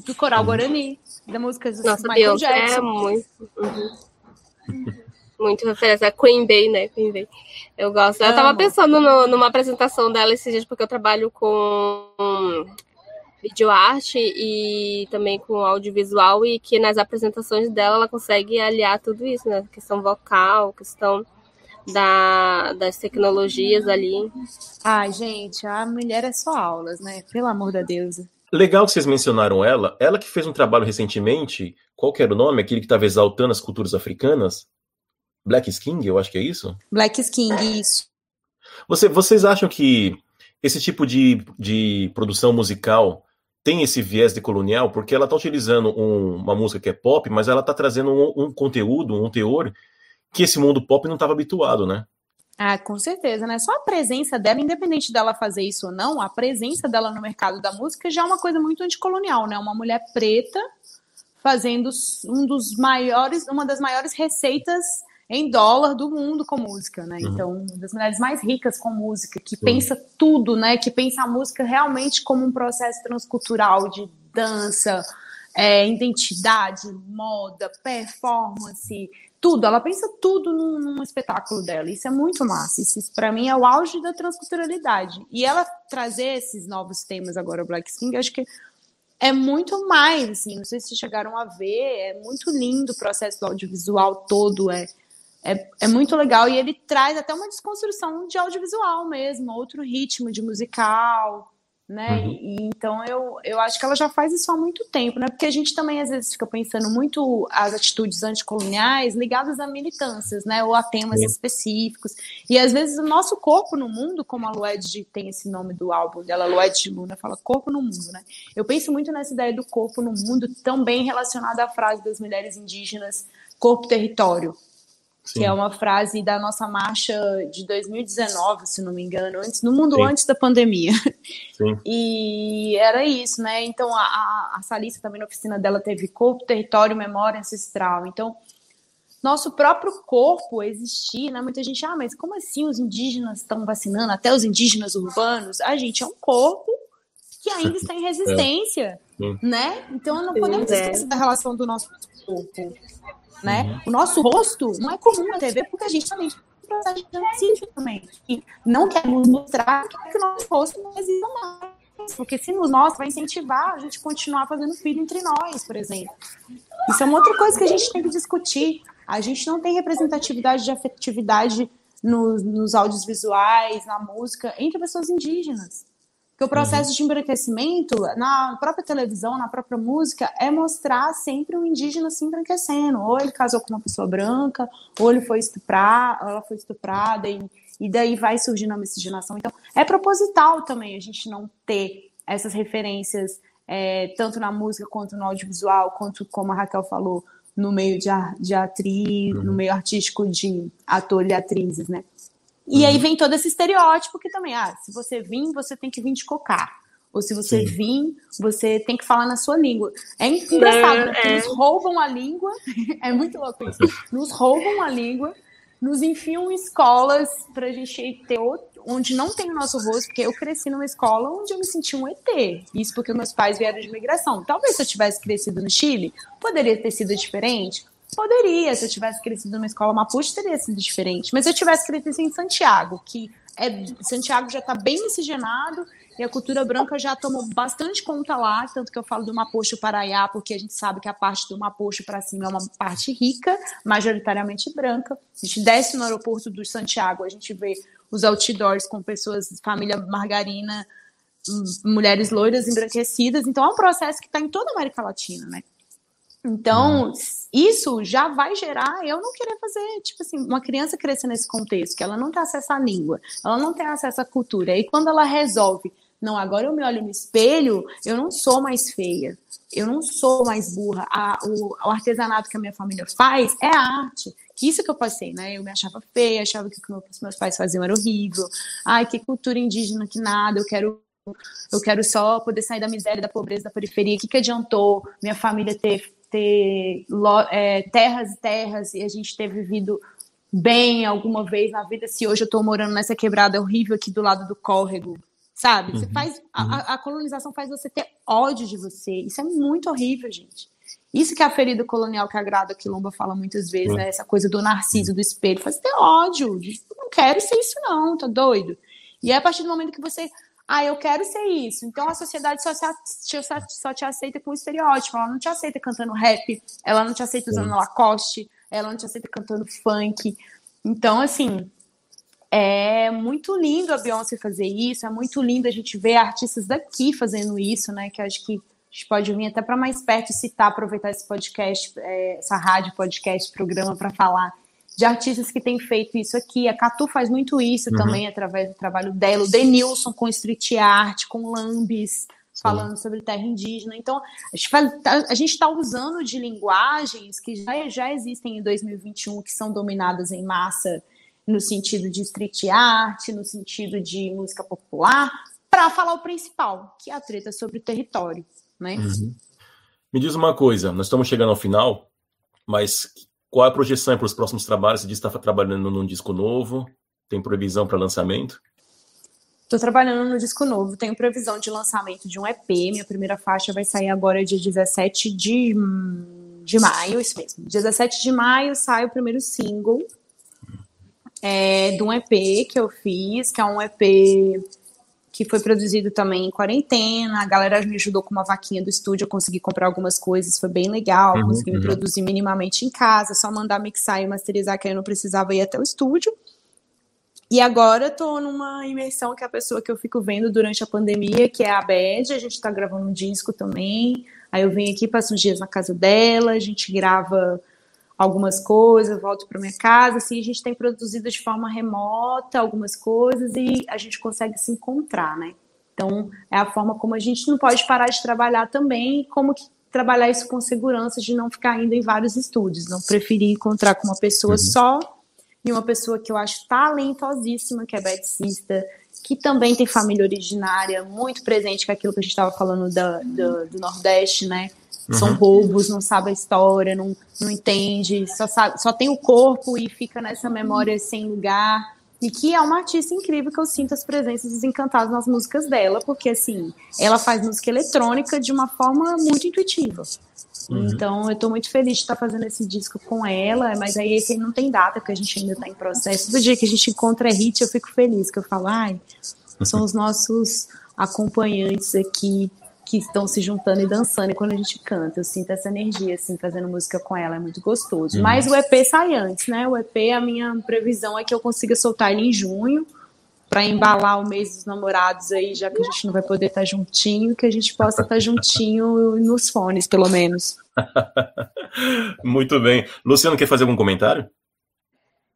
do coral Guarani, da música do Nossa, Michael Beyoncé é Jackson. É muito. Uhum muito referência a Queen Bey, né? Queen Bey. Eu gosto. Eu tava pensando no, numa apresentação dela esses dias, porque eu trabalho com videoarte e também com audiovisual, e que nas apresentações dela ela consegue aliar tudo isso, né? Questão vocal, questão da, das tecnologias ali. Ai, gente, a mulher é só aulas, né? Pelo amor da deusa. Legal que vocês mencionaram ela. Ela que fez um trabalho recentemente, qual que era o nome? Aquele que estava exaltando as culturas africanas. Black Skin, eu acho que é isso? Black Skin, isso. Você, vocês acham que esse tipo de, de produção musical tem esse viés de colonial? Porque ela está utilizando um, uma música que é pop, mas ela está trazendo um, um, conteúdo, um teor que esse mundo pop não estava habituado, né? Ah, com certeza, né? Só a presença dela, independente dela fazer isso ou não, a presença dela no mercado da música já é uma coisa muito anticolonial, né? Uma mulher preta fazendo um dos maiores, uma das maiores receitas em dólar do mundo com música, né? Uhum. Então, uma das mulheres mais ricas com música, que pensa tudo, né? Que pensa a música realmente como um processo transcultural de dança, é, identidade, moda, performance, tudo. Ela pensa tudo num, num espetáculo dela. Isso é muito massa. Isso, isso para mim é o auge da transculturalidade. E ela trazer esses novos temas agora, Black King, acho que é muito mais, assim, não sei se chegaram a ver, é muito lindo o processo do audiovisual todo, é é, é muito legal e ele traz até uma desconstrução de audiovisual mesmo, outro ritmo de musical, né? Uhum. E, então eu, eu acho que ela já faz isso há muito tempo, né? Porque a gente também às vezes fica pensando muito as atitudes anticoloniais ligadas a militâncias, né? Ou a temas específicos. E às vezes o nosso corpo no mundo, como a Lued tem esse nome do álbum dela, Lued Luna fala corpo no mundo, né? Eu penso muito nessa ideia do corpo no mundo, também relacionada à frase das mulheres indígenas, corpo território, Sim. que é uma frase da nossa marcha de 2019, se não me engano, antes, no mundo Sim. antes da pandemia. Sim. E era isso, né? Então a, a, a Salissa também na oficina dela teve corpo, território, memória ancestral. Então, nosso próprio corpo existir, né? Muita gente, ah, mas como assim os indígenas estão vacinando, até os indígenas urbanos? A gente é um corpo que ainda está em é. resistência, é. né? Então não podemos é. esquecer da relação do nosso corpo né? O nosso rosto não é comum na TV porque a gente também tem um processo de genocídio também. E não queremos mostrar que o nosso rosto não existe mais. Porque se nos mostra, vai incentivar a gente continuar fazendo filho entre nós, por exemplo. Isso é uma outra coisa que a gente tem que discutir. A gente não tem representatividade de afetividade nos, nos áudios visuais, na música, entre pessoas indígenas. Porque o processo uhum. de embranquecimento, na própria televisão, na própria música, é mostrar sempre o indígena se embranquecendo. Ou ele casou com uma pessoa branca, ou ele foi estuprado, ela foi estuprada, e, e daí vai surgindo a miscigenação. Então, é proposital também a gente não ter essas referências, é, tanto na música quanto no audiovisual, quanto, como a Raquel falou, no meio de, de atriz, uhum. no meio artístico de ator e atrizes, né? E uhum. aí vem todo esse estereótipo que também, ah, se você vir, você tem que vir de cocar. Ou se você Sim. vir, você tem que falar na sua língua. É engraçado, é, é. nos roubam a língua, é muito louco isso. Nos roubam a língua, nos enfiam em escolas pra gente ter outro, onde não tem o nosso rosto, porque eu cresci numa escola onde eu me senti um ET. Isso porque meus pais vieram de migração. Talvez se eu tivesse crescido no Chile, poderia ter sido diferente. Poderia, se eu tivesse crescido numa escola Mapuche, teria sido diferente. Mas se eu tivesse crescido em Santiago, que é, Santiago já está bem miscigenado e a cultura branca já tomou bastante conta lá, tanto que eu falo do Mapocho Paraiá, porque a gente sabe que a parte do Mapocho para cima é uma parte rica, majoritariamente branca. A gente desce no aeroporto do Santiago, a gente vê os outdoors com pessoas, família margarina, mulheres loiras embranquecidas. Então é um processo que está em toda a América Latina, né? Então, isso já vai gerar eu não querer fazer, tipo assim, uma criança crescer nesse contexto, que ela não tem acesso à língua, ela não tem acesso à cultura. E quando ela resolve, não, agora eu me olho no espelho, eu não sou mais feia, eu não sou mais burra. A, o, o, artesanato que a minha família faz é arte. Isso que eu passei, né? Eu me achava feia, achava que o que meus pais faziam era horrível. Ai, que cultura indígena, que nada, eu quero eu quero só poder sair da miséria, da pobreza, da periferia. O que, que adiantou minha família ter ter é, terras e terras e a gente ter vivido bem alguma vez na vida, se hoje eu estou morando nessa quebrada horrível aqui do lado do córrego, sabe? Você uhum, faz, uhum. a, a, colonização faz você ter ódio de você. Isso é muito horrível, gente. Isso que é a ferida colonial que a Grada Quilomba fala muitas vezes, uhum. né? Essa coisa do narciso, do espelho, faz ter ódio. Não quero ser isso, não, tá doido? E é a partir do momento que você ah, eu quero ser isso. Então a sociedade só, te, só, te aceita com estereótipo. Ela não te aceita cantando rap, ela não te aceita usando Sim. Lacoste, ela não te aceita cantando funk. Então, assim, é muito lindo a Beyoncé fazer isso, é muito lindo a gente ver artistas daqui fazendo isso, né? Que acho que a gente pode vir até para mais perto e citar, aproveitar esse podcast, é, essa rádio, podcast, programa para falar de artistas que têm feito isso aqui. A Catu faz muito isso uhum. também através do trabalho dela. O Denilson com street art, com Lambis, falando sobre terra indígena. Então, a gente está usando de linguagens que já, já existem em 2021, que são dominadas em massa no sentido de street art, no sentido de música popular, para falar o principal, que é a treta sobre o território. Né? Uhum. Me diz uma coisa, nós estamos chegando ao final, mas qual é a projeção para os próximos trabalhos? Você que está trabalhando num disco novo. Tem previsão para lançamento? Estou trabalhando no disco novo. Tenho previsão de lançamento de um EP. Minha primeira faixa vai sair agora dia 17 de, de maio, isso mesmo. 17 de maio sai o primeiro single é, de um EP que eu fiz, que é um EP que foi produzido também em quarentena. A galera me ajudou com uma vaquinha do estúdio, eu consegui comprar algumas coisas, foi bem legal. Uhum, consegui uhum. me produzir minimamente em casa, só mandar mixar e masterizar, que aí eu não precisava ir até o estúdio. E agora eu tô numa imersão que é a pessoa que eu fico vendo durante a pandemia, que é a Bad. A gente tá gravando um disco também. Aí eu venho aqui, passo uns dias na casa dela, a gente grava algumas coisas, volto para minha casa, assim, a gente tem produzido de forma remota algumas coisas e a gente consegue se encontrar, né? Então, é a forma como a gente não pode parar de trabalhar também, como que trabalhar isso com segurança de não ficar indo em vários estúdios, não preferir encontrar com uma pessoa uhum. só e uma pessoa que eu acho talentosíssima, que é beticista, que também tem família originária, muito presente com aquilo que a gente estava falando da, do, do Nordeste, né? São uhum. roubos, não sabe a história, não, não entende, só, sabe, só tem o corpo e fica nessa memória sem lugar. E que é uma artista incrível que eu sinto as presenças desencantadas nas músicas dela, porque assim, ela faz música eletrônica de uma forma muito intuitiva. Uhum. Então, eu estou muito feliz de estar fazendo esse disco com ela, mas aí esse não tem data, porque a gente ainda está em processo. Do dia que a gente encontra hit, eu fico feliz, que eu falo, ai, são os nossos acompanhantes aqui que estão se juntando e dançando e quando a gente canta. Eu sinto essa energia, assim, fazendo música com ela, é muito gostoso. Uhum. Mas o EP sai antes, né? O EP, a minha previsão é que eu consiga soltar ele em junho, para embalar o mês dos namorados aí, já que a gente não vai poder estar tá juntinho, que a gente possa estar tá juntinho nos fones, pelo menos. muito bem. Luciano, quer fazer algum comentário?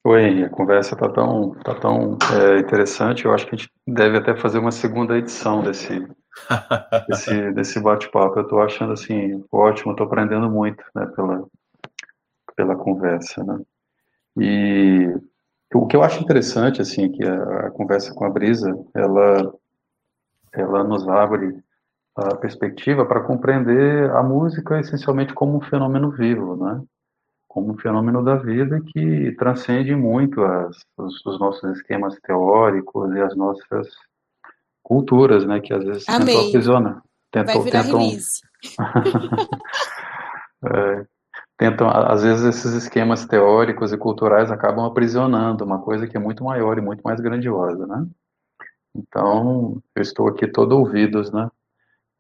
Oi, a conversa está tão, tá tão é, interessante, eu acho que a gente deve até fazer uma segunda edição desse, desse, desse bate-papo. Eu estou achando assim, ótimo, estou aprendendo muito né, pela, pela conversa. Né? E o que eu acho interessante, assim, é que a, a conversa com a Brisa, ela, ela nos abre a perspectiva para compreender a música essencialmente como um fenômeno vivo, né? Como um fenômeno da vida que transcende muito as, os, os nossos esquemas teóricos e as nossas culturas, né, que às vezes Amei. tentam aprisionar. Tentam, Vai virar tentam... é, tentam, às vezes esses esquemas teóricos e culturais acabam aprisionando uma coisa que é muito maior e muito mais grandiosa, né? Então, eu estou aqui todo ouvidos, né?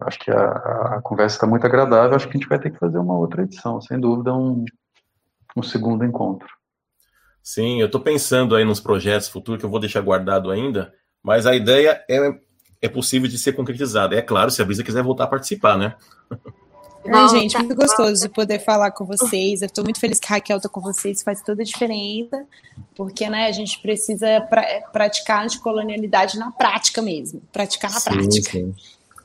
Acho que a, a conversa está muito agradável, acho que a gente vai ter que fazer uma outra edição, sem dúvida, um, um segundo encontro. Sim, eu estou pensando aí nos projetos futuros que eu vou deixar guardado ainda, mas a ideia é é possível de ser concretizada. É claro, se a Brisa quiser voltar a participar, né? Ai, gente, muito gostoso de poder falar com vocês. Eu estou muito feliz que a Raquel está com vocês, faz toda a diferença, porque né, a gente precisa pra, praticar anticolonialidade na prática mesmo. Praticar na sim, prática. Sim.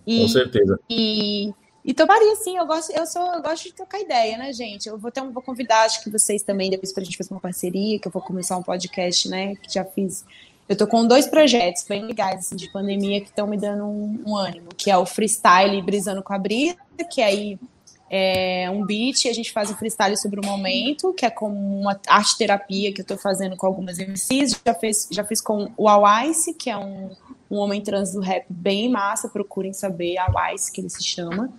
E, com certeza. E, e tomaria, sim, eu gosto, eu sou, eu gosto de trocar ideia, né, gente? Eu vou ter um, vou convidar, acho que vocês também, depois para a gente fazer uma parceria, que eu vou começar um podcast, né? Que já fiz eu tô com dois projetos bem legais assim, de pandemia que estão me dando um, um, ânimo, que é o freestyle brisando com a brisa, que aí é um beat e a gente faz um freestyle sobre o momento, que é como uma arte terapia que eu tô fazendo com algumas MCs. Já, fez, já fiz com o Awice, que é um, um homem trans do rap bem massa, procurem saber, Awice, que ele se chama.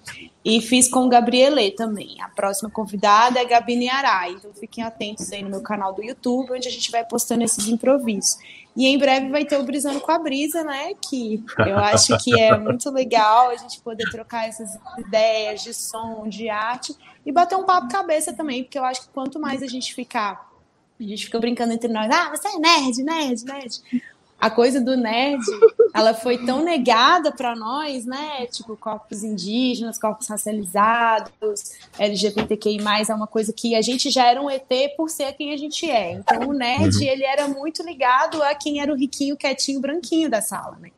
E fiz com o Gabriele também. A próxima convidada é Gabi Niarai, então fiquem atentos aí no meu canal do YouTube, onde a gente vai postando esses improvisos. E em breve vai ter o Brisando com a Brisa, né? Que eu acho que é muito legal a gente poder trocar essas ideias de som, de arte e bater um papo cabeça também, porque eu acho que quanto mais a gente ficar. A gente fica brincando entre nós, ah, você é nerd, nerd, nerd a coisa do nerd, ela foi tão negada para nós, né? Tipo, corpos indígenas, corpos racializados, LGBTQI+, é uma coisa que a gente já era um ET por ser quem a gente é. Então, o nerd, uhum. ele era muito ligado a quem era o riquinho, quietinho, branquinho da sala, né?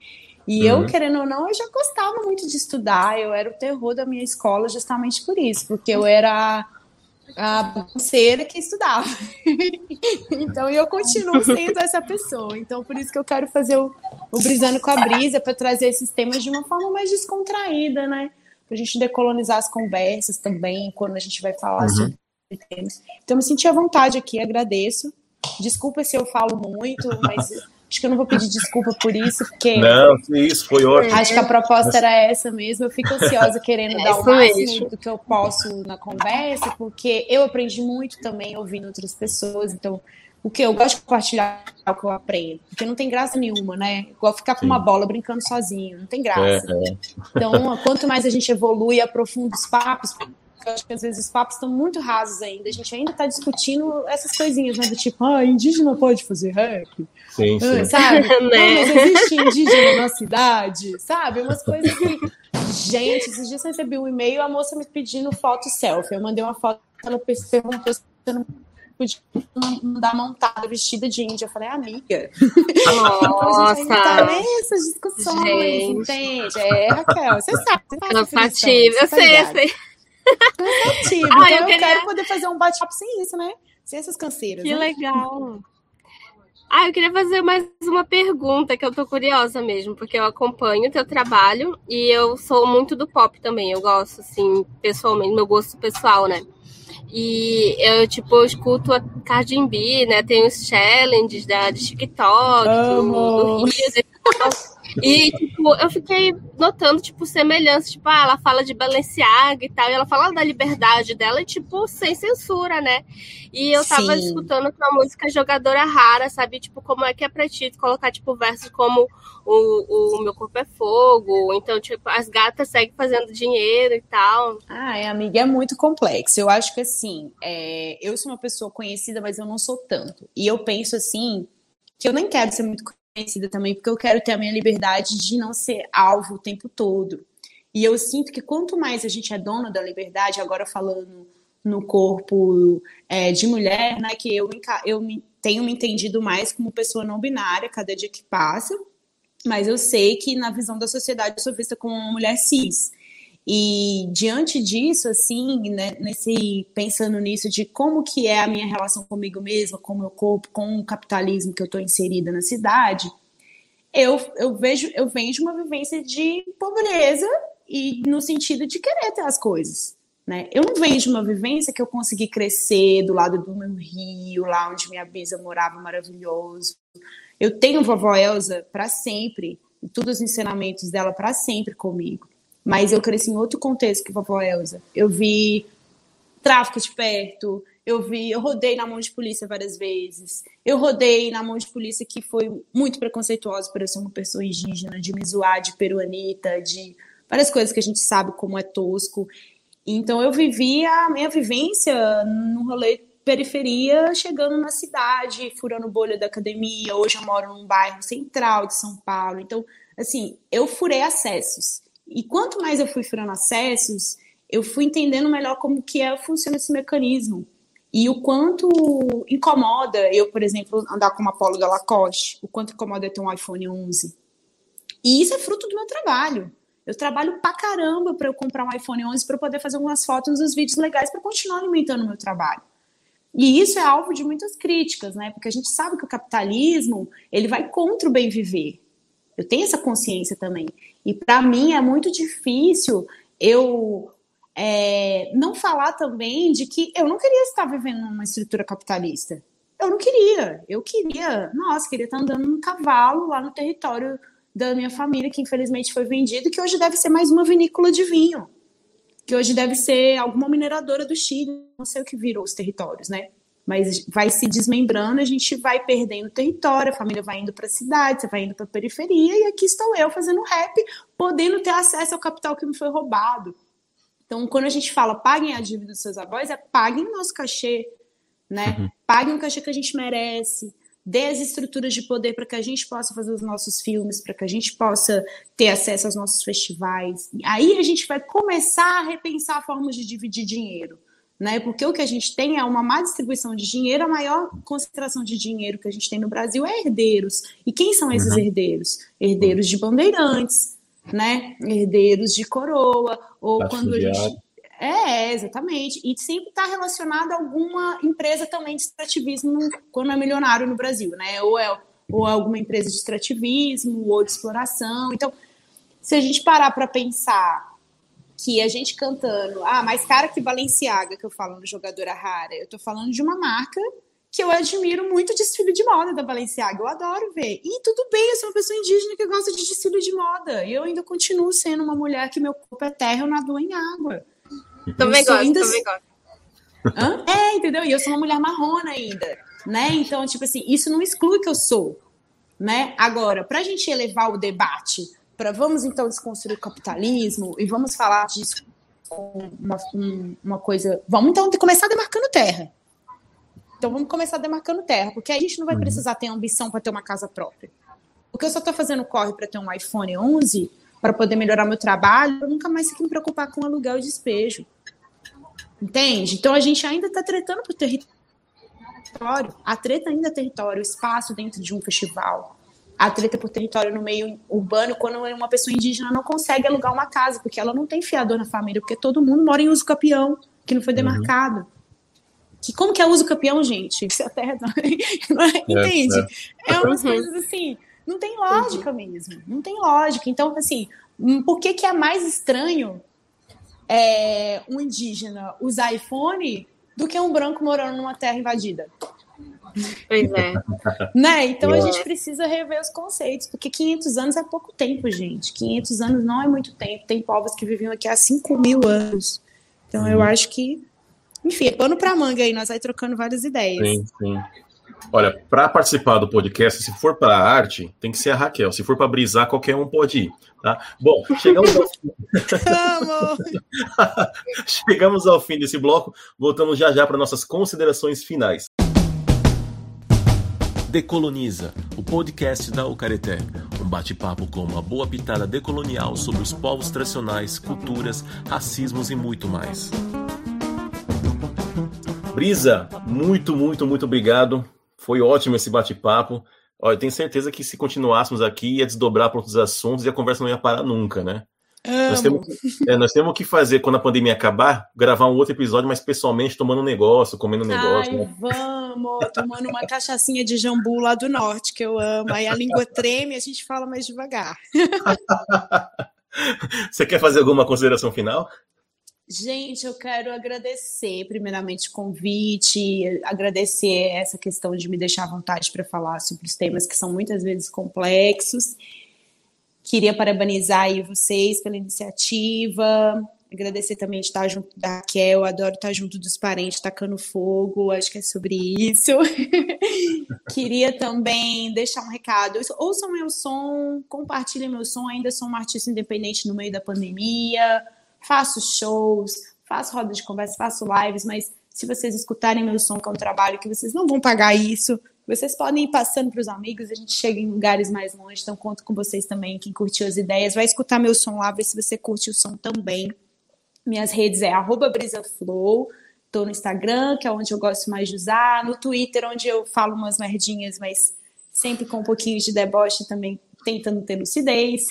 E uhum. eu, querendo ou não, eu já gostava muito de estudar, eu era o terror da minha escola justamente por isso, porque eu era a bagunceira que estudava. então eu continuo sendo essa pessoa. Então por isso que eu quero fazer o, o Brisando com a Brisa para trazer esses temas de uma forma mais descontraída, né? Para a gente decolonizar as conversas também quando a gente vai falar uhum. sobre temas. Então me senti à vontade aqui, agradeço. Desculpa se eu falo muito, mas Acho que eu não vou pedir desculpa por isso, porque. Não, isso foi ótimo. Acho que a proposta era essa mesmo. Eu fico ansiosa querendo é dar o máximo do que eu posso na conversa, porque eu aprendi muito também ouvindo outras pessoas. Então, o que eu gosto de compartilhar o que eu aprendo, porque não tem graça nenhuma, né? Igual ficar com Sim. uma bola brincando sozinho, não tem graça. É, é. Então, quanto mais a gente evolui e aprofunda os papos, eu acho que às vezes os papos estão muito rasos ainda. A gente ainda está discutindo essas coisinhas, né? Do tipo, ah, indígena pode fazer rap. Sim, sim. Sabe? né? mas existe indígena na cidade, sabe? Umas coisas que. Gente, esses dias eu recebi um e-mail, a moça me pedindo foto selfie. Eu mandei uma foto, ela perguntou se eu não podia mandar montada, vestida de índia. Eu falei, amiga. Nossa. a gente tá nessas discussões, gente. entende? É, Raquel, você sabe. Você sabe Cansativo, eu sei, eu sei. Cansativo. Ah, então eu, queria... quero poder fazer um bate-papo sem isso, né? Sem essas canseiras. Que né? legal. Ah, eu queria fazer mais uma pergunta que eu tô curiosa mesmo, porque eu acompanho o teu trabalho e eu sou muito do pop também. Eu gosto, assim, pessoalmente, meu gosto pessoal, né? E eu, tipo, eu escuto a Cardi B, né? Tem os challenges da, de TikTok, do, do Rio, e, tipo, eu fiquei notando, tipo, semelhança. Tipo, ah, ela fala de Balenciaga e tal, e ela fala da liberdade dela, e, tipo, sem censura, né? E eu tava Sim. escutando com a música Jogadora Rara, sabe? Tipo, como é que é pra ti colocar, tipo, versos como o, o Meu Corpo é Fogo, então, tipo, as gatas seguem fazendo dinheiro e tal. Ah, é, amiga, é muito complexo. Eu acho que, assim, é... eu sou uma pessoa conhecida, mas eu não sou tanto. E eu penso, assim, que eu nem quero ser muito conhecida também, porque eu quero ter a minha liberdade de não ser alvo o tempo todo. E eu sinto que quanto mais a gente é dona da liberdade, agora falando no corpo é, de mulher, né, que eu, eu me, tenho me entendido mais como pessoa não binária cada dia que passa, mas eu sei que na visão da sociedade eu sou vista como uma mulher cis. E diante disso, assim, né, nesse pensando nisso de como que é a minha relação comigo mesma, com o meu corpo, com o capitalismo que eu estou inserida na cidade, eu, eu vejo eu venho de uma vivência de pobreza e no sentido de querer ter as coisas. Né? Eu não venho de uma vivência que eu consegui crescer do lado do meu rio, lá onde minha bisa morava maravilhoso. Eu tenho vovó Elza para sempre, e todos os ensinamentos dela para sempre comigo. Mas eu cresci em outro contexto que vovó Elza. Eu vi tráfico de perto, eu vi, eu rodei na mão de polícia várias vezes. Eu rodei na mão de polícia que foi muito preconceituosa por eu ser uma pessoa indígena, de me zoar de peruanita, de várias coisas que a gente sabe como é tosco. Então eu vivi a minha vivência no rolê periferia, chegando na cidade, furando bolha da academia. Hoje eu moro num bairro central de São Paulo. Então, assim, eu furei acessos. E quanto mais eu fui furando acessos, eu fui entendendo melhor como que é, funciona esse mecanismo. E o quanto incomoda eu, por exemplo, andar com uma polo da Lacoste, o quanto incomoda eu ter um iPhone 11. E isso é fruto do meu trabalho. Eu trabalho pra caramba para eu comprar um iPhone 11 para poder fazer algumas fotos dos vídeos legais para continuar alimentando o meu trabalho. E isso é alvo de muitas críticas, né? Porque a gente sabe que o capitalismo, ele vai contra o bem viver. Eu tenho essa consciência também. E para mim é muito difícil eu é, não falar também de que eu não queria estar vivendo numa estrutura capitalista. Eu não queria. Eu queria, nossa, queria estar andando num cavalo lá no território da minha família, que infelizmente foi vendido, que hoje deve ser mais uma vinícola de vinho. Que hoje deve ser alguma mineradora do Chile, não sei o que virou os territórios, né? Mas vai se desmembrando, a gente vai perdendo território, a família vai indo para a cidade, você vai indo para a periferia, e aqui estou eu fazendo rap, podendo ter acesso ao capital que me foi roubado. Então, quando a gente fala paguem a dívida dos seus avós, é paguem o nosso cachê, né? Uhum. Paguem o cachê que a gente merece, dê as estruturas de poder para que a gente possa fazer os nossos filmes, para que a gente possa ter acesso aos nossos festivais. Aí a gente vai começar a repensar formas de dividir dinheiro né? Porque o que a gente tem é uma má distribuição de dinheiro, a maior concentração de dinheiro que a gente tem no Brasil é herdeiros. E quem são esses uhum. herdeiros? Herdeiros de bandeirantes, né? Herdeiros de coroa, ou quando a gente. É, exatamente. E sempre está relacionado a alguma empresa também de extrativismo quando é milionário no Brasil, né? Ou é ou alguma empresa de extrativismo, ou de exploração. Então, se a gente parar para pensar que a gente cantando, ah, mais cara que Balenciaga, que eu falo no Jogadora Rara, eu tô falando de uma marca que eu admiro muito o desfile de moda da Balenciaga, eu adoro ver. E tudo bem, eu sou uma pessoa indígena que gosta de desfile de moda, e eu ainda continuo sendo uma mulher que meu corpo é terra, eu nado em água. Também gosto, ainda... também gosto. Hã? É, entendeu? E eu sou uma mulher marrona ainda. né? Então, tipo assim, isso não exclui que eu sou, né? Agora, para a gente elevar o debate para vamos então desconstruir o capitalismo e vamos falar disso uma, uma coisa. Vamos então começar demarcando terra. Então vamos começar demarcando terra, porque a gente não vai uhum. precisar ter ambição para ter uma casa própria. Porque eu só estou fazendo corre para ter um iPhone 11 para poder melhorar meu trabalho, eu nunca mais tenho que me preocupar com aluguel e despejo. Entende? Então a gente ainda está tretando por território. A treta ainda é território, espaço dentro de um festival. A treta por território no meio urbano, quando uma pessoa indígena não consegue alugar uma casa, porque ela não tem fiador na família, porque todo mundo mora em uso capião, que não foi uhum. demarcado. Uhum. Que, como que é uso capião, gente? Se a terra não, é, entende? É, é. é umas coisas assim, não tem lógica mesmo. Não tem lógica. Então, assim, hum, por que, que é mais estranho é, um indígena usar iPhone do que um branco morando numa terra invadida. Pois é. né? Então a gente precisa rever os conceitos, porque 500 anos é pouco tempo, gente. 500 anos não é muito tempo. Tem povos que viviam aqui há 5 mil anos. Então hum. eu acho que, enfim, é pano para manga aí, nós vai trocando várias ideias. Sim, sim. Olha, para participar do podcast, se for para arte, tem que ser a Raquel. Se for para brisar, qualquer um pode ir. Tá? Bom, chegamos ao... chegamos ao fim desse bloco. Voltamos já já para nossas considerações finais. Decoloniza, o podcast da Ucareté. Um bate-papo com uma boa pitada decolonial sobre os povos tradicionais, culturas, racismos e muito mais. Brisa, muito, muito, muito obrigado foi ótimo esse bate-papo. Olha, tenho certeza que se continuássemos aqui, ia desdobrar para outros assuntos e a conversa não ia parar nunca, né? Nós temos, é, nós temos que fazer, quando a pandemia acabar, gravar um outro episódio, mas pessoalmente, tomando um negócio, comendo um negócio. Ai, né? vamos! Tomando uma cachaçinha de jambu lá do norte, que eu amo. Aí a língua treme e a gente fala mais devagar. Você quer fazer alguma consideração final? Gente, eu quero agradecer, primeiramente, o convite, agradecer essa questão de me deixar à vontade para falar sobre os temas que são muitas vezes complexos. Queria parabenizar aí vocês pela iniciativa, agradecer também de estar junto da Raquel, adoro estar junto dos parentes, tacando fogo, acho que é sobre isso. Queria também deixar um recado, ouçam meu som, compartilhem meu som, ainda sou uma artista independente no meio da pandemia, faço shows, faço roda de conversa, faço lives, mas se vocês escutarem meu som, que é um trabalho que vocês não vão pagar isso, vocês podem ir passando para os amigos, a gente chega em lugares mais longe, então conto com vocês também, quem curtiu as ideias, vai escutar meu som lá, ver se você curte o som também. Minhas redes é brisaflow, tô no Instagram, que é onde eu gosto mais de usar, no Twitter, onde eu falo umas merdinhas, mas sempre com um pouquinho de deboche também tentando ter lucidez.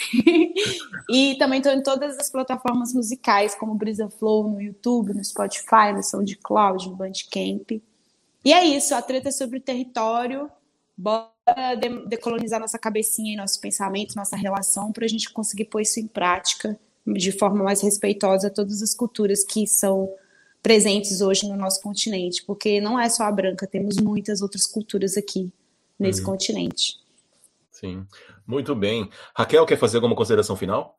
e também estou em todas as plataformas musicais, como Brisa Flow, no YouTube, no Spotify, no SoundCloud, no Bandcamp. E é isso, a treta é sobre o território. Bora decolonizar nossa cabecinha e nosso pensamento, nossa relação, para a gente conseguir pôr isso em prática de forma mais respeitosa a todas as culturas que são presentes hoje no nosso continente, porque não é só a branca, temos muitas outras culturas aqui nesse uhum. continente. Sim. Muito bem. Raquel, quer fazer alguma consideração final?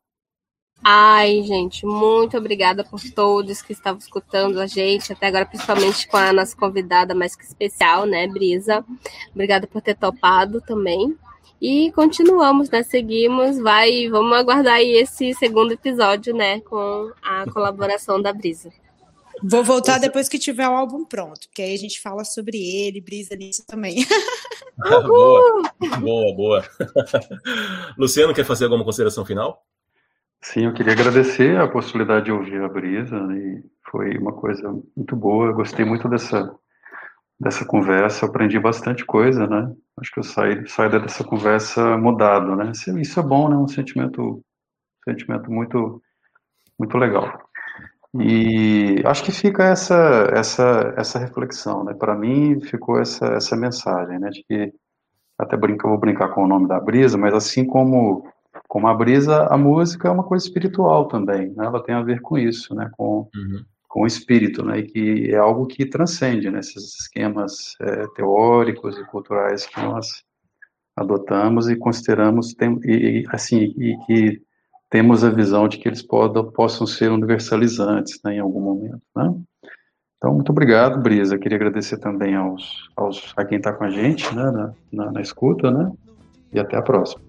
Ai, gente, muito obrigada por todos que estavam escutando a gente, até agora, principalmente com a nossa convidada mais que especial, né, Brisa. Obrigada por ter topado também. E continuamos, né? Seguimos, vai, vamos aguardar aí esse segundo episódio, né, com a colaboração da Brisa. Vou voltar depois que tiver o álbum pronto, porque aí a gente fala sobre ele, brisa nisso também. boa, boa, boa. Luciano, quer fazer alguma consideração final? Sim, eu queria agradecer a possibilidade de ouvir a brisa, né, e foi uma coisa muito boa, eu gostei muito dessa, dessa conversa, aprendi bastante coisa, né? Acho que eu saí, saí dessa conversa mudado, né? Isso é bom, né? Um sentimento, um sentimento muito, muito legal. E acho que fica essa essa essa reflexão, né? Para mim ficou essa essa mensagem, né? De que até brinca, vou brincar com o nome da brisa, mas assim como como a brisa, a música é uma coisa espiritual também, né? Ela tem a ver com isso, né? Com uhum. com o espírito, né? E que é algo que transcende né? esses esquemas é, teóricos e culturais que nós adotamos e consideramos tem, e, assim e que temos a visão de que eles podam, possam ser universalizantes né, em algum momento. Né? Então, muito obrigado, Brisa. Queria agradecer também aos, aos a quem está com a gente né, na, na, na escuta, né? E até a próxima.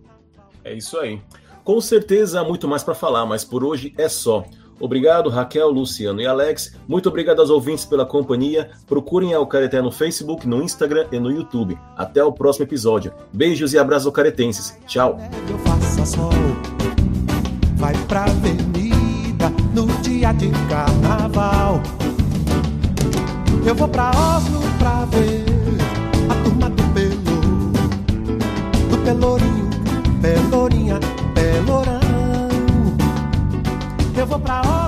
É isso aí. Com certeza há muito mais para falar, mas por hoje é só. Obrigado, Raquel, Luciano e Alex. Muito obrigado aos ouvintes pela companhia. Procurem a Careté no Facebook, no Instagram e no YouTube. Até o próximo episódio. Beijos e abraços caretenses. Tchau. Vai pra avenida no dia de carnaval. Eu vou pra Oslo pra ver a turma do Pelô, do Pelourinho, Pelourinha, Pelourão. Eu vou pra Oslo.